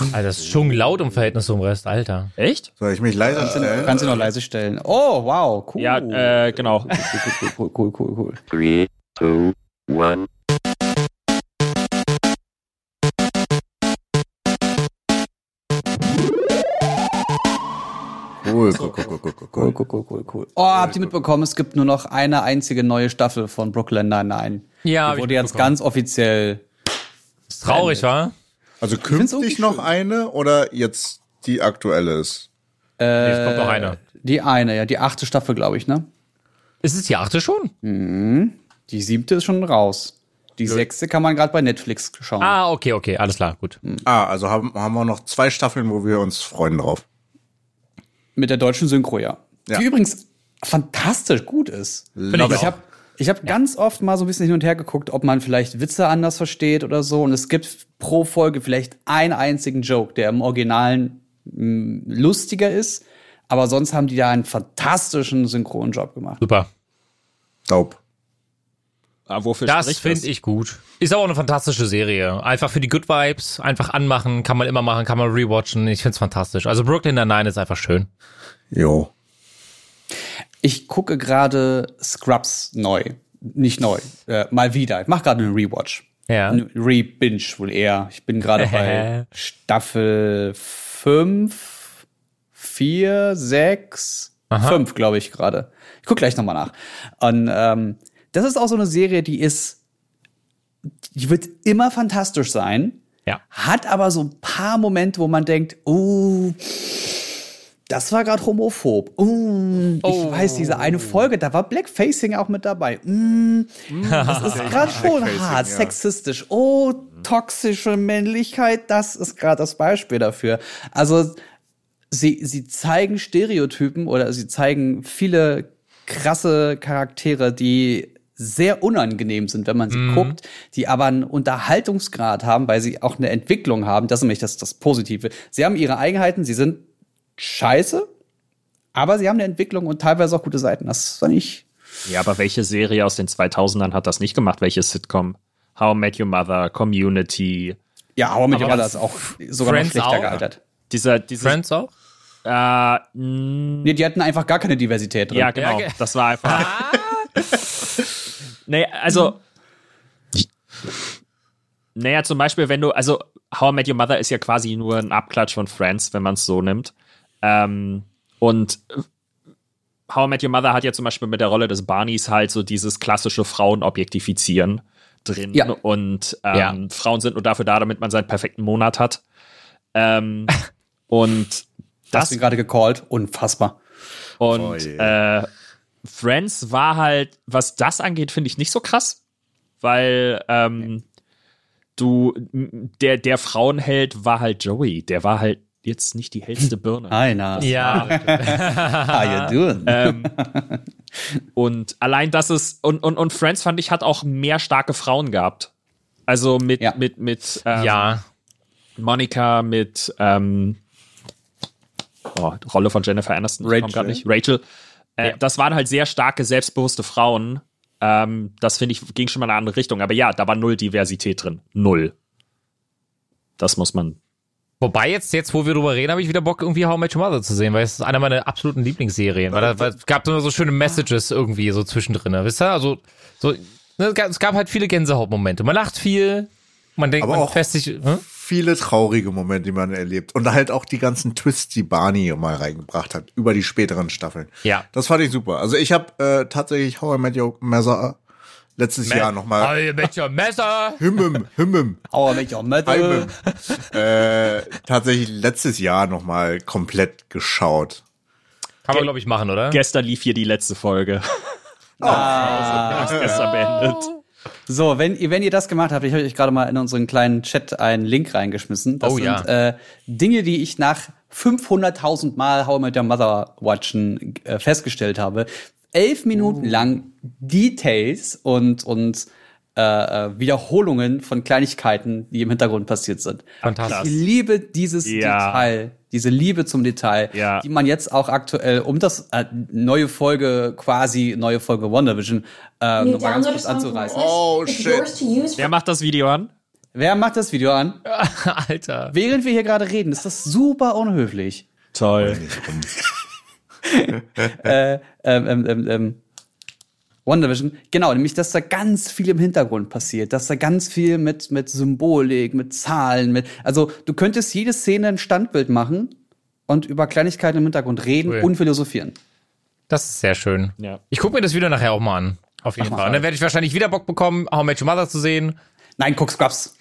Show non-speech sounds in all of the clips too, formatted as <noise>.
Alter, das ist schon laut im Verhältnis zum Rest, Alter. Echt? Soll ich mich leise Kannst du, stellen? kannst du noch leise stellen. Oh, wow, cool. Ja, äh, genau. cool, cool, cool, cool, cool. Three, two, one. Cool, cool, cool, cool, cool, Cool, cool. cool, cool, cool, cool. Oh, habt ihr mitbekommen, es gibt nur noch eine einzige neue Staffel von Brooklyn Nine-Nine. Ja, Die ich wurde jetzt ganz offiziell. Ist traurig, wa? Also künftig noch schön. eine oder jetzt die aktuelle ist? Nee, es kommt noch eine. Die eine, ja, die achte Staffel, glaube ich, ne? Ist es die achte schon? Die siebte ist schon raus. Die sechste kann man gerade bei Netflix schauen. Ah, okay, okay, alles klar, gut. Ah, also haben, haben wir noch zwei Staffeln, wo wir uns freuen drauf. Mit der deutschen Synchro, ja. Ja. Die übrigens fantastisch gut ist. Love ich it. habe ich hab ganz oft mal so ein bisschen hin und her geguckt, ob man vielleicht Witze anders versteht oder so. Und es gibt pro Folge vielleicht einen einzigen Joke, der im Originalen mh, lustiger ist. Aber sonst haben die da einen fantastischen Synchronjob gemacht. Super. Dope. Ah, wofür Das finde ich gut. Ist aber auch eine fantastische Serie. Einfach für die Good Vibes, einfach anmachen, kann man immer machen, kann man rewatchen. Ich find's fantastisch. Also Brooklyn Nine-Nine ist einfach schön. Jo. Ich gucke gerade Scrubs neu. Nicht neu, äh, mal wieder. Ich mache gerade einen Rewatch. Ja. Ein Re-Binge wohl eher. Ich bin gerade <laughs> bei Staffel 5, 4, 6, 5, glaube ich gerade. Ich gucke gleich nochmal nach. Und ähm, das ist auch so eine Serie, die ist, die wird immer fantastisch sein, Ja. hat aber so ein paar Momente, wo man denkt, oh, das war gerade homophob. Uh, ich weiß, diese eine Folge, da war Blackfacing auch mit dabei. Mm, das ist <laughs> gerade schon hart, ja. sexistisch. Oh, toxische Männlichkeit, das ist gerade das Beispiel dafür. Also sie, sie zeigen Stereotypen oder sie zeigen viele krasse Charaktere, die sehr unangenehm sind, wenn man sie guckt, die aber einen Unterhaltungsgrad haben, weil sie auch eine Entwicklung haben. Das ist nämlich das, das Positive. Sie haben ihre Eigenheiten, sie sind scheiße, aber sie haben eine Entwicklung und teilweise auch gute Seiten. Das fand ich. Ja, aber welche Serie aus den 2000ern hat das nicht gemacht? Welche Sitcom? How I Met Your Mother, Community, Ja, aber mit Aber Your Mother ist auch sogar noch Friends schlechter auch? gealtert. dieser, dieser, Friends auch? äh, Nee, die hatten einfach gar keine Diversität drin. ja, genau, ge- das war einfach. nee, also, naja, zum Beispiel, wenn du, also, How I Met Your Mother ist ja quasi nur ein Abklatsch von Friends, wenn man es so nimmt. Ähm, und How I Met Your Mother hat ja zum Beispiel mit der Rolle des Barneys halt so dieses klassische Frauenobjektifizieren drin. Ja. Und ähm, Ja. Frauen sind nur dafür da, damit man seinen perfekten Monat hat. Ähm, <laughs> und Das das hast du gerade gecallt. Unfassbar. und Oh je. äh, Friends war halt, was das angeht, finde ich nicht so krass, weil ähm, du, der, der Frauenheld war halt Joey, der war halt jetzt nicht die hellste Birne. Einer. Ja. <laughs> How you doing? <laughs> ähm, und allein das ist, und, und, und Friends fand ich, hat auch mehr starke Frauen gehabt. Also mit, Ja. mit, mit ähm, ja. Monica, mit ähm, oh, Rolle von Jennifer Aniston, Rachel. nicht. Rachel. Äh, Ja. Das waren halt sehr starke, selbstbewusste Frauen. Ähm, das finde ich, ging schon mal in eine andere Richtung. Aber ja, da war null Diversität drin. Null. Das muss man. Wobei jetzt, jetzt, wo wir drüber reden, habe ich wieder Bock, irgendwie How I Met Your Mother zu sehen, weil es ist einer meiner absoluten Lieblingsserien. Weil, da, weil es gab immer so schöne Messages irgendwie so zwischendrin, wisst ihr? Also, so, ne, es gab- halt viele Gänsehautmomente. Man lacht viel, man denkt, Aber man sich, hm? Viele traurige Momente, die man erlebt. Und halt auch die ganzen Twists, die Barney mal reingebracht hat, über die späteren Staffeln. Ja. Das fand ich super. Also ich habe äh, tatsächlich How I Met Your Mother letztes Jahr nochmal. How I Met Your Messer. <laughs> Himmim, himmim, How I Met Your Mother. himmim. äh, tatsächlich letztes Jahr nochmal komplett geschaut. Kann man, glaube ich, machen, oder? Gestern lief hier die letzte Folge. <laughs> Ah, ist gestern beendet. So, wenn, ihr- wenn ihr das gemacht habt, ich habe euch gerade mal in unseren kleinen Chat einen Link reingeschmissen. Das Oh, sind ja. äh, Dinge, die ich nach 500.000 Mal How I Met Your Mother watchen äh, festgestellt habe. Elf Minuten lang Details und, und äh, äh, Wiederholungen von Kleinigkeiten, die im Hintergrund passiert sind. Fantastisch. Ich liebe dieses Ja. Detail, diese Liebe zum Detail, Ja. die man jetzt auch aktuell, um das äh, neue Folge, quasi neue Folge WandaVision, äh, nochmal ganz kurz anzureißen. Oh, shit. Wer macht das Video an? Wer macht das Video an? <laughs> Alter. Während wir hier gerade reden, ist das super unhöflich. Toll. <laughs> ähm, ähm, ähm, ähm, WandaVision, genau, nämlich, dass da ganz viel im Hintergrund passiert, dass da ganz viel mit, mit Symbolik, mit Zahlen, mit, also du könntest jede Szene ein Standbild machen und über Kleinigkeiten im Hintergrund reden Cool. und philosophieren. Das ist sehr schön. Ja. Ich gucke mir das Video nachher auch mal an. Auf jeden Ach, Fall. Und dann werde ich wahrscheinlich wieder Bock bekommen, How Met Your Mother zu sehen. Nein, guck Scrubs.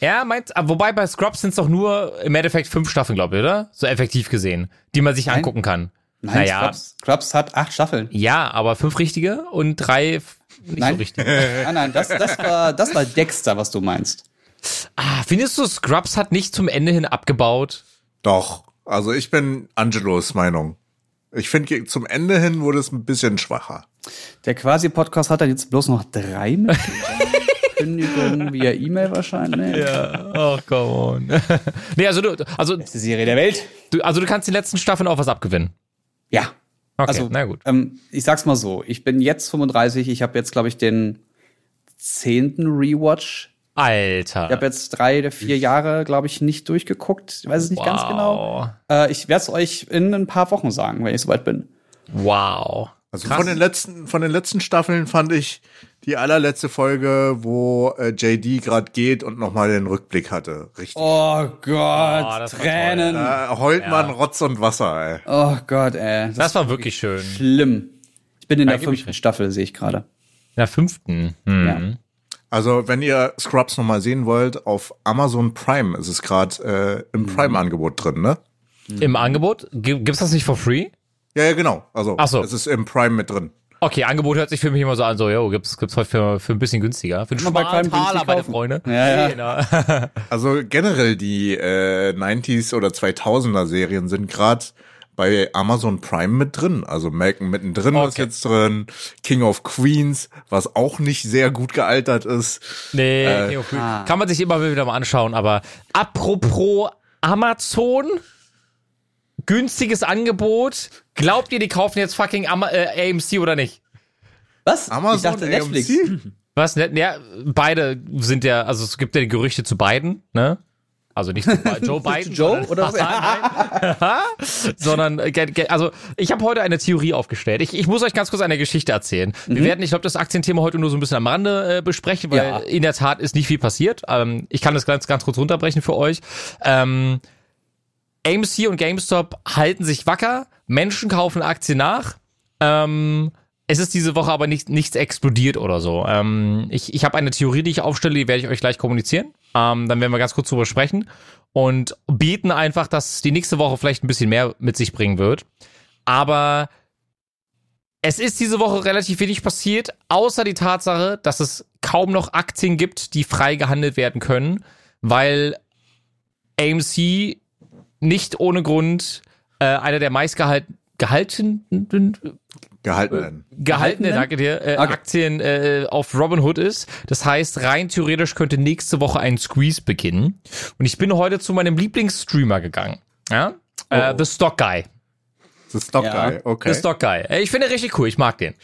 Ja, meint, aber wobei bei Scrubs sind es doch nur im Endeffekt fünf Staffeln, glaube ich, oder? So effektiv gesehen, die man sich Nein. angucken kann. Nein, naja, Scrubs, Scrubs hat acht Staffeln. ja, aber fünf richtige und drei nicht Nein. so richtige. <laughs> Nein, nein, das, das, war, das war Dexter, was du meinst. Ah, findest du, Scrubs hat nicht zum Ende hin abgebaut? Doch. Also ich bin Angelos Meinung. Ich finde, zum Ende hin wurde es ein bisschen schwacher. Der Quasi-Podcast hat dann jetzt bloß noch drei. <laughs> Kündigung via E-Mail wahrscheinlich. Ja, oh, come on. <laughs> nee, also du, also, Beste Serie der Welt. du, also du kannst die letzten Staffeln auch was abgewinnen. Ja. Okay, Also, na gut. Ähm, ich sag's mal so, ich bin jetzt 35, ich habe jetzt, glaube ich, den zehnten Rewatch. Alter. Ich habe jetzt drei oder vier Jahre, glaube ich, nicht durchgeguckt. Ich weiß es nicht ganz genau. Äh, ich werde es euch in ein paar Wochen sagen, wenn ich soweit bin. Wow. Also Krass. von den letzten, von den letzten Staffeln fand ich die allerletzte Folge, wo äh, JD gerade geht und nochmal den Rückblick hatte. Richtig. Oh Gott, Oh, Tränen. Da heult man Rotz und Wasser, ey. Oh Gott, ey. Das, Das war wirklich schön. In schlimm. Ich bin in der fünften Staffel, sehe ich gerade. der fünften. Hm. Ja. Also, wenn ihr Scrubs nochmal sehen wollt, auf Amazon Prime ist es gerade äh, im Prime-Angebot drin, ne? Im Angebot? Gi- Gibt's das nicht for free? Ja, ja, genau. Also, Ach so. es ist im Prime mit drin. Okay, Angebot hört sich für mich immer so an, so, yo, gibt's, gibt's heute für, für ein bisschen günstiger. Für einen Taler, meine kaufen. Freunde. Ja, ja. Genau. <laughs> Also generell die äh, 90s oder 2000er Serien sind gerade bei Amazon Prime mit drin. Also Malcolm mittendrin ist Okay. jetzt drin, King of Queens, was auch nicht sehr gut gealtert ist. Nee, Äh, King of Queens. ah. kann man sich immer wieder mal anschauen, aber apropos Amazon, günstiges Angebot. Glaubt ihr, die kaufen jetzt fucking Ama äh, AMC oder nicht? Was? Amazon, ich dachte Netflix. AMC? Was? Ne, ja, beide sind ja, also es gibt ja die Gerüchte zu beiden, ne? Also nicht zu <laughs> Joe Biden. Joe sondern- oder <laughs> <laughs> sondern äh, also ich habe heute eine Theorie aufgestellt. Ich, ich muss euch ganz kurz eine Geschichte erzählen. Wir werden, ich glaube, das Aktienthema heute nur so ein bisschen am Rande äh, besprechen, weil Ja. in der Tat ist nicht viel passiert. Ähm, ich kann das ganz, ganz kurz runterbrechen für euch. Ähm, AMC und GameStop halten sich wacker, Menschen kaufen Aktien nach. Ähm, es ist diese Woche aber nicht, nichts explodiert oder so. Ähm, ich ich habe eine Theorie, die ich aufstelle, die werde ich euch gleich kommunizieren. Ähm, dann werden wir ganz kurz drüber sprechen und beten einfach, dass die nächste Woche vielleicht ein bisschen mehr mit sich bringen wird. Aber es ist diese Woche relativ wenig passiert, außer die Tatsache, dass es kaum noch Aktien gibt, die frei gehandelt werden können, weil AMC nicht ohne Grund äh, einer der meistgehaltenen gehaltenen, Gehaltenen. gehaltene, danke dir, äh, Okay. Aktien äh, auf Robinhood ist. Das heißt, rein theoretisch könnte nächste Woche ein Squeeze beginnen. Und ich bin heute zu meinem Lieblingsstreamer gegangen. Ja? Äh, The Stock Guy. Ist doch Ja. geil. Okay. The Stock Guy. Äh, Ich finde den richtig cool, ich mag den.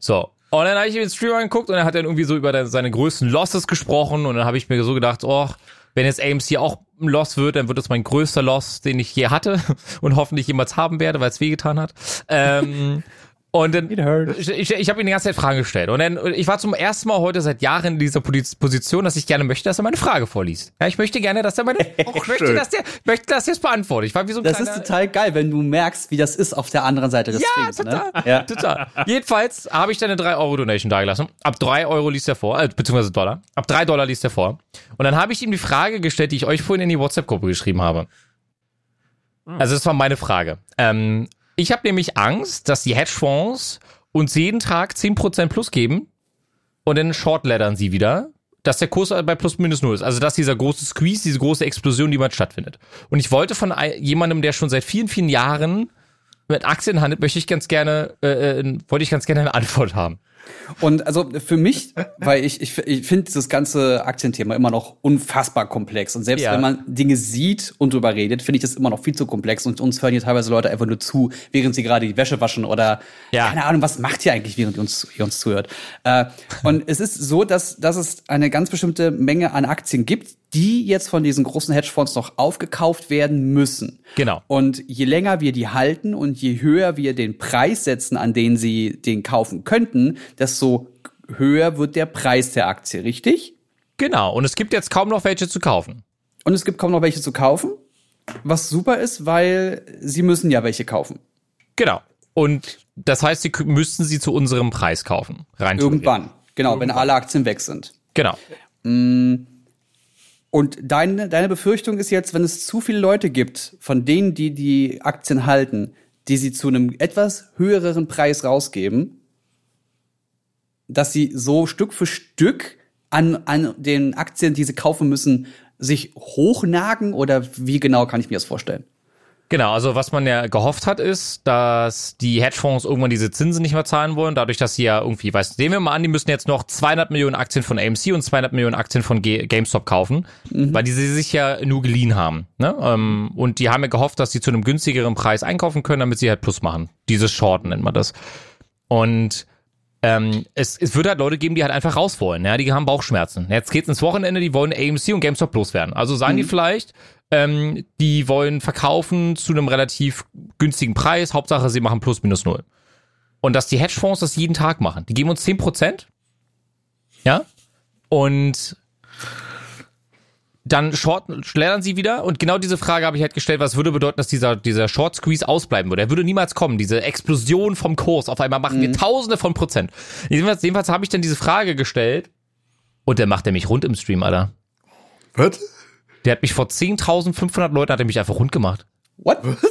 So. Und dann habe ich mir den Streamer angeguckt und er hat dann irgendwie so über seine größten Losses gesprochen und dann habe ich mir so gedacht, oh, wenn jetzt AMC auch ein Loss wird, dann wird das mein größter Loss, den ich je hatte <laughs> und hoffentlich jemals haben werde, weil es wehgetan hat. Ähm, und dann, ich, ich, ich habe ihm die ganze Zeit Fragen gestellt. Und dann, ich war zum ersten Mal heute seit Jahren in dieser Posi- Position, dass ich gerne möchte, dass er meine Frage vorliest. Ja, ich möchte gerne, dass er meine, <laughs> ich möchte, dass der, möchte, dass er es beantwortet. Ich war wie so ein Das kleiner, ist total geil, wenn du merkst, wie das ist auf der anderen Seite des ja, Streams. total. Ne? Ja. total. Jedenfalls habe ich dann eine 3-Euro-Donation dagelassen. Ab 3 Euro liest er vor, äh, beziehungsweise Dollar. Ab 3 Dollar liest er vor. Und dann habe ich ihm die Frage gestellt, die ich euch vorhin in die WhatsApp-Gruppe geschrieben habe. Also das war meine Frage. Ähm, ich habe nämlich Angst, dass die Hedgefonds uns jeden Tag 10% plus geben und dann shortlettern sie wieder, dass der Kurs bei plus minus null ist. Also dass dieser große Squeeze, diese große Explosion niemals stattfindet. Und ich wollte von jemandem, der schon seit vielen, vielen Jahren mit Aktien handelt, möchte ich ganz gerne, äh, äh, wollte ich ganz gerne eine Antwort haben. Und also für mich, weil ich, ich, ich finde dieses ganze Aktienthema immer noch unfassbar komplex. Und selbst Ja. wenn man Dinge sieht und drüber redet, finde ich das immer noch viel zu komplex. Und uns hören hier teilweise Leute einfach nur zu, während sie gerade die Wäsche waschen oder Ja. keine Ahnung, was macht ihr eigentlich, während ihr uns, ihr uns zuhört. Äh, und es ist so, dass, dass es eine ganz bestimmte Menge an Aktien gibt, die jetzt von diesen großen Hedgefonds noch aufgekauft werden müssen. Genau. Und je länger wir die halten und je höher wir den Preis setzen, an den sie den kaufen könnten, desto höher wird der Preis der Aktie, richtig? Genau. Und es gibt jetzt kaum noch welche zu kaufen. Und es gibt kaum noch welche zu kaufen, was super ist, weil sie müssen ja welche kaufen. Genau. Und das heißt, sie müssten sie zu unserem Preis kaufen. Rein Irgendwann. Genau, wenn alle Aktien weg sind. Genau. Und deine, deine Befürchtung ist jetzt, wenn es zu viele Leute gibt, von denen, die die Aktien halten, die sie zu einem etwas höheren Preis rausgeben, dass sie so Stück für Stück an, an den Aktien, die sie kaufen müssen, sich hochnagen oder wie genau kann ich mir das vorstellen? Genau, also was man ja gehofft hat, ist, dass die Hedgefonds irgendwann diese Zinsen nicht mehr zahlen wollen, dadurch, dass sie ja irgendwie, weißt du, nehmen wir mal an, die müssen jetzt noch 200 Millionen Aktien von AMC und 200 Millionen Aktien von G GameStop kaufen, weil die sie sich ja nur geliehen haben. Ne? Ähm, und die haben ja gehofft, dass sie zu einem günstigeren Preis einkaufen können, damit sie halt Plus machen. Dieses Shorten nennt man das. Und ähm, es, es wird halt Leute geben, die halt einfach raus wollen. Ja? Die haben Bauchschmerzen. Jetzt geht's ins Wochenende, die wollen AMC und GameStop loswerden. Also sagen die vielleicht, ähm, die wollen verkaufen zu einem relativ günstigen Preis. Hauptsache, sie machen plus minus null. Und dass die Hedgefonds das jeden Tag machen. Die geben uns 10%. Ja. Und dann shorten, schleudern sie wieder. Und genau diese Frage habe ich halt gestellt, was würde bedeuten, dass dieser, dieser Short Squeeze ausbleiben würde. Er würde niemals kommen. Diese Explosion vom Kurs. Auf einmal machen wir Tausende von Prozent. Jedenfalls, jedenfalls habe ich dann diese Frage gestellt. Und der macht er mich rund im Stream, Alter. Was? Der hat mich vor 10.500 Leuten hat er mich einfach rund gemacht. What? Was?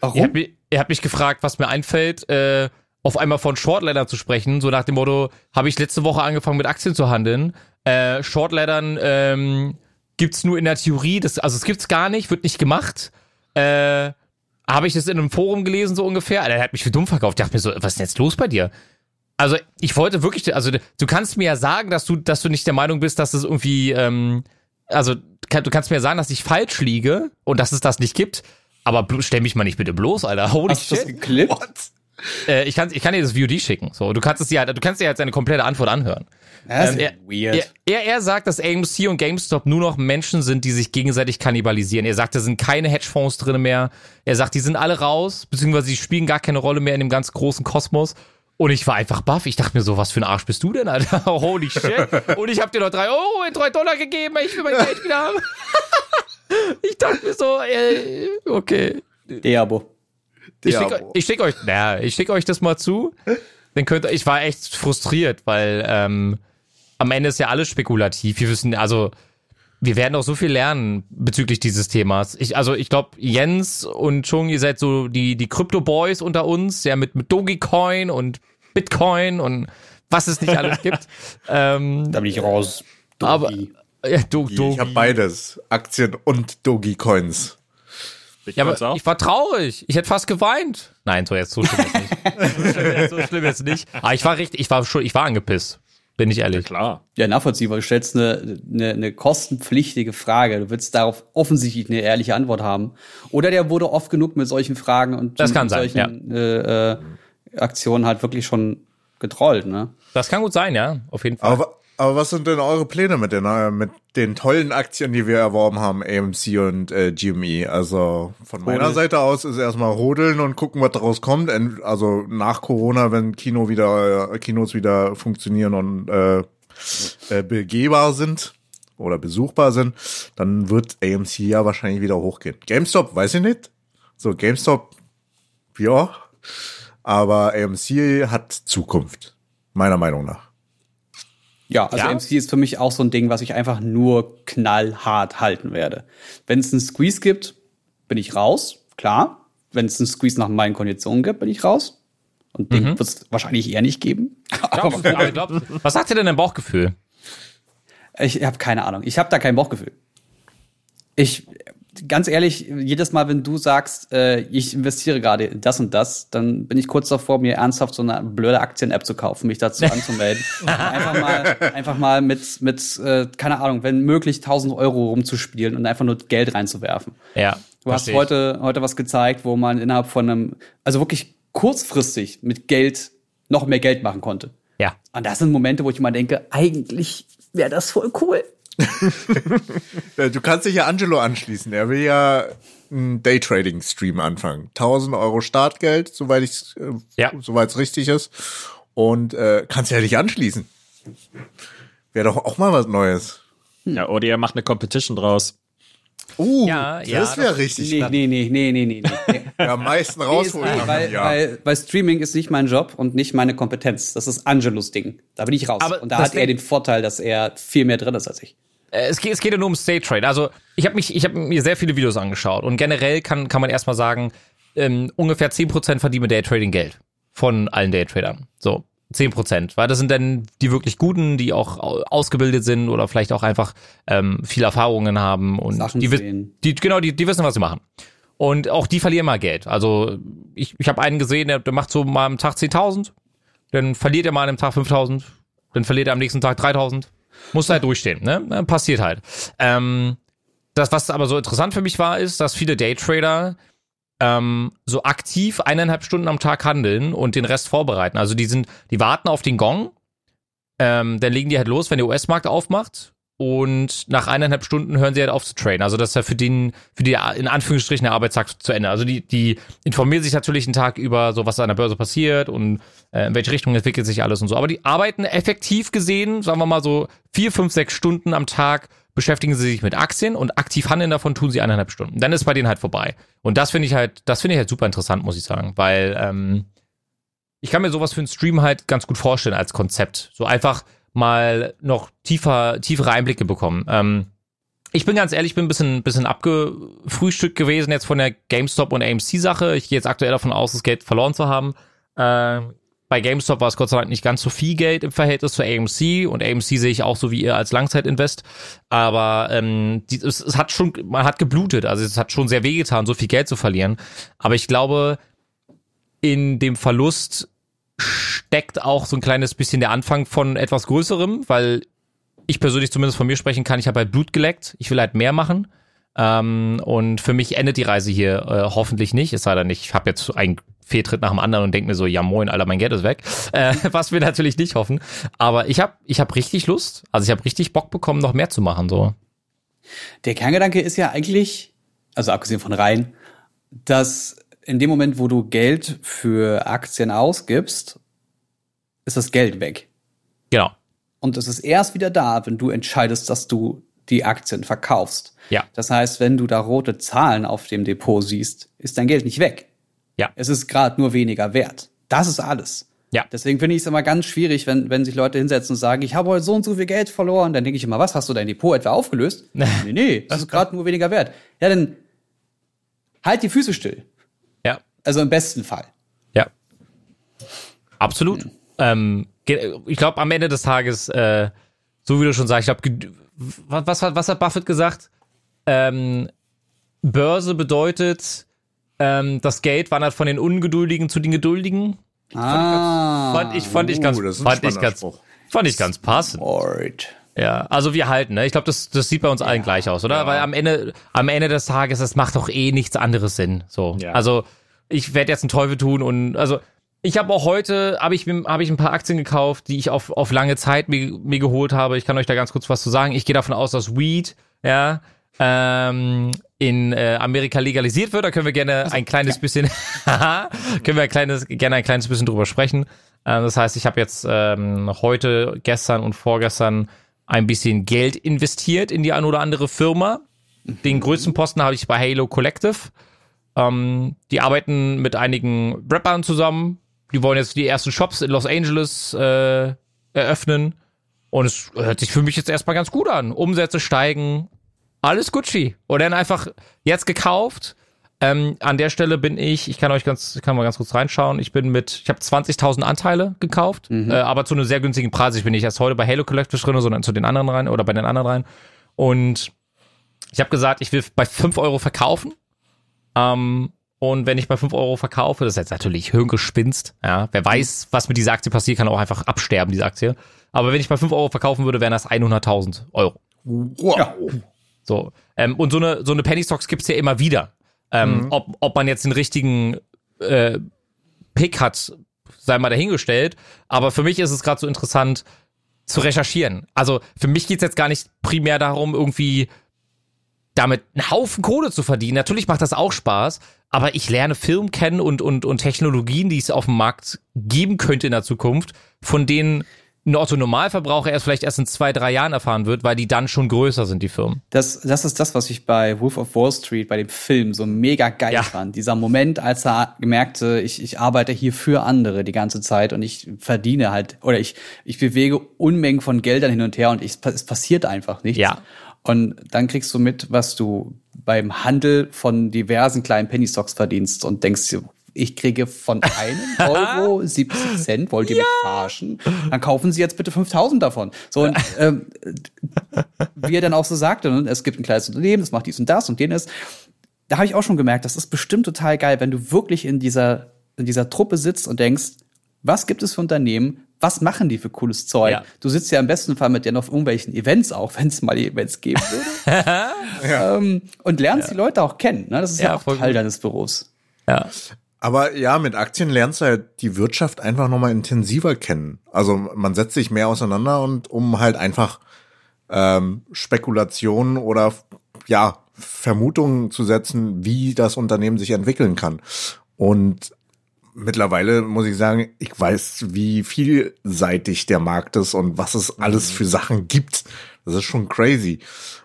Er hat, Warum? mich, er hat mich gefragt, was mir einfällt, äh, auf einmal von Shortleddern zu sprechen. So nach dem Motto, habe ich letzte Woche angefangen mit Aktien zu handeln. Äh, Shortleddern ähm, gibt's nur in der Theorie, das, also es gibt's gar nicht, wird nicht gemacht. Äh, habe ich das in einem Forum gelesen, so ungefähr. Alter, er hat mich für dumm verkauft. Ich dachte mir so, was ist denn jetzt los bei dir? Also ich wollte wirklich, also du kannst mir ja sagen, dass du, dass du nicht der Meinung bist, dass es irgendwie, ähm, also du kannst mir ja sagen, dass ich falsch liege und dass es das nicht gibt. Aber stell mich mal nicht bitte bloß, Alter. Holy Hast du das shit. geklippt? Äh, ich, kann, ich kann dir das VOD schicken. So, du kannst es dir halt, du kannst dir halt seine komplette Antwort anhören. Das Ähm, ist er, weird. Er, er, sagt, dass AMC und GameStop nur noch Menschen sind, die sich gegenseitig kannibalisieren. Er sagt, da sind keine Hedgefonds drin mehr. Er sagt, die sind alle raus, beziehungsweise die spielen gar keine Rolle mehr in dem ganz großen Kosmos. Und ich war einfach baff. Ich dachte mir so, was für ein Arsch bist du denn, Alter? <laughs> Holy shit. Und ich hab dir noch drei Euro in drei Dollar gegeben. Ich will mein Geld wieder haben. <laughs> Ich dachte mir so, äh, okay. Diabo. Ich schicke ich schick euch, naja, ich schick euch das mal zu. Dann könnt ich war echt frustriert, weil ähm, am Ende ist ja alles spekulativ. Wir wissen, also wir werden auch so viel lernen bezüglich dieses Themas. Ich, also ich glaube, Jens und Chung, ihr seid so die die Crypto Boys unter uns, ja mit mit Dogecoin und Bitcoin und was es nicht alles gibt. <laughs> ähm, Da bin ich raus. aber ja, Do, Ich Dogi. habe beides. Aktien und Dogecoins. Ja, Bitcoins aber auch? ich war traurig. Ich hätte fast geweint. Nein, so jetzt so schlimm jetzt nicht. so, schlimm, jetzt- so schlimm jetzt nicht. Aber ich war richtig, ich war schon, ich war angepisst. Bin ich ehrlich. Klar. Ja, nachvollziehbar. Du stellst eine, eine, eine kostenpflichtige Frage. Du willst darauf offensichtlich eine ehrliche Antwort haben. Oder der wurde oft genug mit solchen Fragen und Das kann mit sein, solchen äh, äh, Aktionen halt wirklich schon getrollt, ne? Das kann gut sein, ja, auf jeden Fall. Aber, aber was sind denn eure Pläne mit den, äh, mit den tollen Aktien, die wir erworben haben, AMC und äh, GME? Also von meiner Rodel. Seite aus ist erstmal rodeln und gucken, was daraus kommt. Also nach Corona, wenn Kino wieder, äh, Kinos wieder funktionieren und äh, äh, begehbar sind oder besuchbar sind, dann wird AMC ja wahrscheinlich wieder hochgehen. GameStop, weiß ich nicht. So, GameStop, ja. Aber AMC hat Zukunft. Meiner Meinung nach. Ja, also Ja? MC ist für mich auch so ein Ding, was ich einfach nur knallhart halten werde. Wenn es einen Squeeze gibt, bin ich raus, klar. Wenn es einen Squeeze nach meinen Konditionen gibt, bin ich raus. Und den wird es wahrscheinlich eher nicht geben. Glaubst <laughs> aber glaubst, was sagt dir denn dein Bauchgefühl? Ich habe keine Ahnung. Ich habe da kein Bauchgefühl. Ich, ganz ehrlich, jedes Mal, wenn du sagst, äh, ich investiere gerade in das und das, dann bin ich kurz davor, mir ernsthaft so eine blöde Aktien-App zu kaufen, mich dazu <laughs> anzumelden. einfach mal, einfach mal mit, mit äh, keine Ahnung, wenn möglich 1000 Euro rumzuspielen und einfach nur Geld reinzuwerfen. Ja. Du hast heute, heute was gezeigt, wo man innerhalb von einem, also wirklich kurzfristig mit Geld noch mehr Geld machen konnte. Ja. Und das sind Momente, wo ich immer denke, eigentlich wäre das voll cool. <laughs> Du kannst dich ja Angelo anschließen. Er will ja einen Daytrading-Stream anfangen. 1000 Euro Startgeld, soweit ich, äh, Ja. soweit es richtig ist. Und äh, kannst ja dich anschließen. Wäre doch auch mal was Neues. Ja, oder ihr macht eine Competition draus. Uh, Ja, ja, das wäre das- richtig. Nee, nee, nee, nee, nee, nee, nee. <laughs> Ja, am meisten rausholen. nee, weil, Jahr. weil, weil Streaming ist nicht mein Job und nicht meine Kompetenz. Das ist Angelos Ding. Da bin ich raus. Aber und da hat er den Vorteil, dass er viel mehr drin ist als ich. Äh, es geht, es geht ja nur um State Trade. Also ich habe mich, ich habe mir sehr viele Videos angeschaut und generell kann, kann man erstmal sagen, ähm, ungefähr 10% verdienen mit Daytrading Geld von allen Daytradern. So. 10%, weil das sind dann die wirklich Guten, die auch au- ausgebildet sind oder vielleicht auch einfach ähm, viel Erfahrungen haben und Sachen die, sehen. die genau, die, die wissen, was sie machen. Und auch die verlieren mal Geld. Also ich, ich habe einen gesehen, der, der macht so mal am Tag 10.000, dann verliert er mal an einem Tag 5.000, dann verliert er am nächsten Tag 3.000. Muss halt durchstehen, ne? Äh, Passiert halt. Ähm, das, was aber so interessant für mich war, ist, dass viele Daytrader ähm, so aktiv eineinhalb Stunden am Tag handeln und den Rest vorbereiten. Also die sind, die warten auf den Gong, ähm, dann legen die halt los, wenn der US-Markt aufmacht und nach eineinhalb Stunden hören sie halt auf zu traden. Also das ist ja für den, für die in Anführungsstrichen der Arbeitstag zu Ende. Also die, die informieren sich natürlich einen Tag über so, was an der Börse passiert und äh, in welche Richtung entwickelt sich alles und so. Aber die arbeiten effektiv gesehen, sagen wir mal so vier, fünf, sechs Stunden am Tag beschäftigen sie sich mit Aktien und aktiv handeln davon tun sie eineinhalb Stunden. Dann ist bei denen halt vorbei. Und das finde ich halt, das finde ich halt super interessant, muss ich sagen, weil ähm, ich kann mir sowas für einen Stream halt ganz gut vorstellen als Konzept. So einfach mal noch tiefer, tiefere Einblicke bekommen. Ähm, ich bin ganz ehrlich, ich bin ein bisschen, bisschen abgefrühstückt gewesen jetzt von der GameStop und AMC-Sache. Ich gehe jetzt aktuell davon aus, das Geld verloren zu haben. Ähm, bei GameStop war es Gott sei Dank nicht ganz so viel Geld im Verhältnis zu AMC und AMC sehe ich auch so wie ihr als Langzeitinvest. Aber ähm, die, es, es hat schon, man hat geblutet, also es hat schon sehr wehgetan, so viel Geld zu verlieren. Aber ich glaube, in dem Verlust steckt auch so ein kleines bisschen der Anfang von etwas Größerem, weil ich persönlich zumindest von mir sprechen kann, ich habe halt Blut geleckt, ich will halt mehr machen. Ähm, und für mich endet die Reise hier äh, hoffentlich nicht, es sei denn, ich habe jetzt einen Fehltritt nach dem anderen und denke mir so, ja moin, Alter, mein Geld ist weg. Äh, <laughs> was wir natürlich nicht hoffen. Aber ich habe ich hab richtig Lust, also ich habe richtig Bock bekommen, noch mehr zu machen. so. Der Kerngedanke ist ja eigentlich, also abgesehen von rein, dass in dem Moment, wo du Geld für Aktien ausgibst, ist das Geld weg. Genau. Und es ist erst wieder da, wenn du entscheidest, dass du die Aktien verkaufst. Ja. Das heißt, wenn du da rote Zahlen auf dem Depot siehst, ist dein Geld nicht weg. Ja. Es ist gerade nur weniger wert. Das ist alles. Ja. Deswegen finde ich es immer ganz schwierig, wenn, wenn sich Leute hinsetzen und sagen, ich habe heute so und so viel Geld verloren. Dann denke ich immer, was, hast du dein Depot etwa aufgelöst? <laughs> nee, nee, das ist gerade nur weniger wert. Ja, dann halt die Füße still. Ja. Also im besten Fall. Ja. Absolut. Ähm, ich glaube, am Ende des Tages, äh, so wie du schon sagst, ich glaube, was, was, hat- was hat Buffett gesagt? Ähm, Börse bedeutet, ähm, das Geld wandert von den Ungeduldigen zu den Geduldigen. Ah. Fand ich, fand ich ganz, Uh, das fand ich spannender ganz, Spruch. fand ich ganz passend. Alright. Ja, also wir halten, ne? Ich glaube, das, das sieht bei uns allen gleich aus, oder? Weil am Ende, am Ende des Tages, es macht doch eh nichts anderes Sinn. So. Ja. Also ich werde jetzt einen Teufel tun und also ich habe auch heute habe ich habe ich ein paar Aktien gekauft, die ich auf, auf lange Zeit mir, mir geholt habe. Ich kann euch da ganz kurz was zu sagen. Ich gehe davon aus, dass Weed, ja, ähm, in äh, Amerika legalisiert wird. Da können wir gerne ein kleines bisschen, <laughs> können wir ein kleines, gerne ein kleines bisschen drüber sprechen. Äh, das heißt, ich habe jetzt ähm, heute, gestern und vorgestern ein bisschen Geld investiert in die ein oder andere Firma. Den größten Posten habe ich bei Halo Collective. Ähm, die arbeiten mit einigen Rappern zusammen. Die wollen jetzt die ersten Shops in Los Angeles äh, eröffnen. Und es hört sich für mich jetzt erstmal ganz gut an. Umsätze steigen, alles Gucci. Und dann einfach jetzt gekauft. Ähm, an der Stelle bin ich, ich kann euch ganz, ich kann mal ganz kurz reinschauen. Ich bin mit, ich habe 20.000 Anteile gekauft, äh, aber zu einem sehr günstigen Preis. Ich bin nicht erst heute bei Halo Collective drin, sondern zu den anderen rein oder bei den anderen rein. Und ich habe gesagt, ich will bei 5 Euro verkaufen. Ähm, und wenn ich bei 5 Euro verkaufe, das ist jetzt natürlich Hirngespinst. Ja, wer weiß, was mit dieser Aktie passiert, kann auch einfach absterben, diese Aktie. Aber wenn ich bei 5 Euro verkaufen würde, wären das 100.000 Euro. Wow. So. Ähm, und so eine, so eine Penny Stocks gibt's ja immer wieder. Ähm, ob, ob man jetzt den richtigen äh, Pick hat, sei mal dahingestellt. Aber für mich ist es gerade so interessant zu recherchieren. Also für mich geht's jetzt gar nicht primär darum, irgendwie damit einen Haufen Kohle zu verdienen. Natürlich macht das auch Spaß, aber ich lerne Firmen kennen und, und, und Technologien, die es auf dem Markt geben könnte in der Zukunft, von denen ein Otto-Normalverbraucher erst vielleicht erst in zwei, drei Jahren erfahren wird, weil die dann schon größer sind, die Firmen. Das, das ist das, was ich bei Wolf of Wall Street, bei dem Film, so mega geil Ja. fand. Dieser Moment, als er merkte, ich, ich arbeite hier für andere die ganze Zeit und ich verdiene halt, oder ich, ich bewege Unmengen von Geldern hin und her und ich, es passiert einfach nichts. Ja. Und dann kriegst du mit, was du beim Handel von diversen kleinen Penny Stocks verdienst und denkst ich kriege von einem <laughs> Euro 70 Cent, wollt ihr mich verarschen? Dann kaufen Sie jetzt bitte 5000 davon. So, und, ähm, wie er dann auch so sagte, ne, es gibt ein kleines Unternehmen, das macht dies und das und jenes. Da habe ich auch schon gemerkt, das ist bestimmt total geil, wenn du wirklich in dieser, in dieser Truppe sitzt und denkst, was gibt es für Unternehmen? Was machen die für cooles Zeug? Ja. Du sitzt ja im besten Fall mit denen auf irgendwelchen Events auch, <laughs> wenn es mal Events geben würde. <laughs> ähm, und lernst die Leute auch kennen. Ne? Das ist ja, Ja, auch voll Teil gut. deines Berufs. Ja. Aber ja, mit Aktien lernst du halt die Wirtschaft einfach nochmal intensiver kennen. Also man setzt sich mehr auseinander und um halt einfach ähm, Spekulationen oder ja, Vermutungen zu setzen, wie das Unternehmen sich entwickeln kann. Und mittlerweile muss ich sagen, ich weiß, wie vielseitig der Markt ist und was es alles für Sachen gibt. Das ist schon crazy.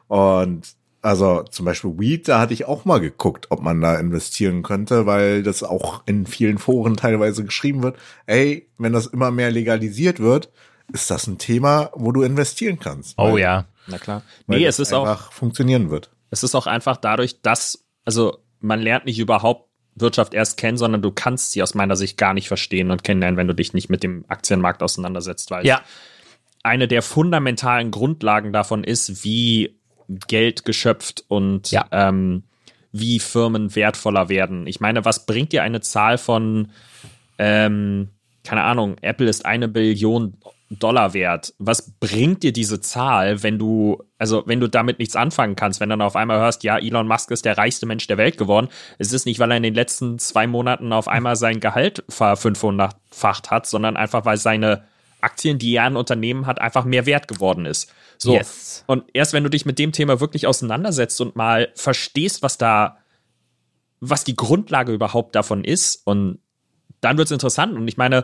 Und also zum Beispiel Weed, da hatte ich auch mal geguckt, ob man da investieren könnte, weil das auch in vielen Foren teilweise geschrieben wird. Ey, wenn das immer mehr legalisiert wird, ist das ein Thema, wo du investieren kannst. Oh weil, ja. Na klar. Weil Nee, das es ist auch, funktionieren wird. es ist auch einfach dadurch, dass, also man lernt nicht überhaupt Wirtschaft erst kennen, sondern du kannst sie aus meiner Sicht gar nicht verstehen und kennenlernen, wenn du dich nicht mit dem Aktienmarkt auseinandersetzt, weil Ja. eine der fundamentalen Grundlagen davon ist, wie Geld geschöpft und Ja. ähm, wie Firmen wertvoller werden. Ich meine, was bringt dir eine Zahl von, ähm, keine Ahnung, Apple ist eine Billion Dollar wert. Was bringt dir diese Zahl, wenn du, also wenn du damit nichts anfangen kannst, wenn du dann auf einmal hörst, ja, Elon Musk ist der reichste Mensch der Welt geworden. Es ist nicht, weil er in den letzten zwei Monaten auf einmal sein Gehalt verfünfhundertfacht hat, sondern einfach, weil seine Aktien, die er an Unternehmen hat, einfach mehr wert geworden ist. So. Yes. Und erst wenn du dich mit dem Thema wirklich auseinandersetzt und mal verstehst, was da, was die Grundlage überhaupt davon ist, und dann wird's interessant. Und ich meine,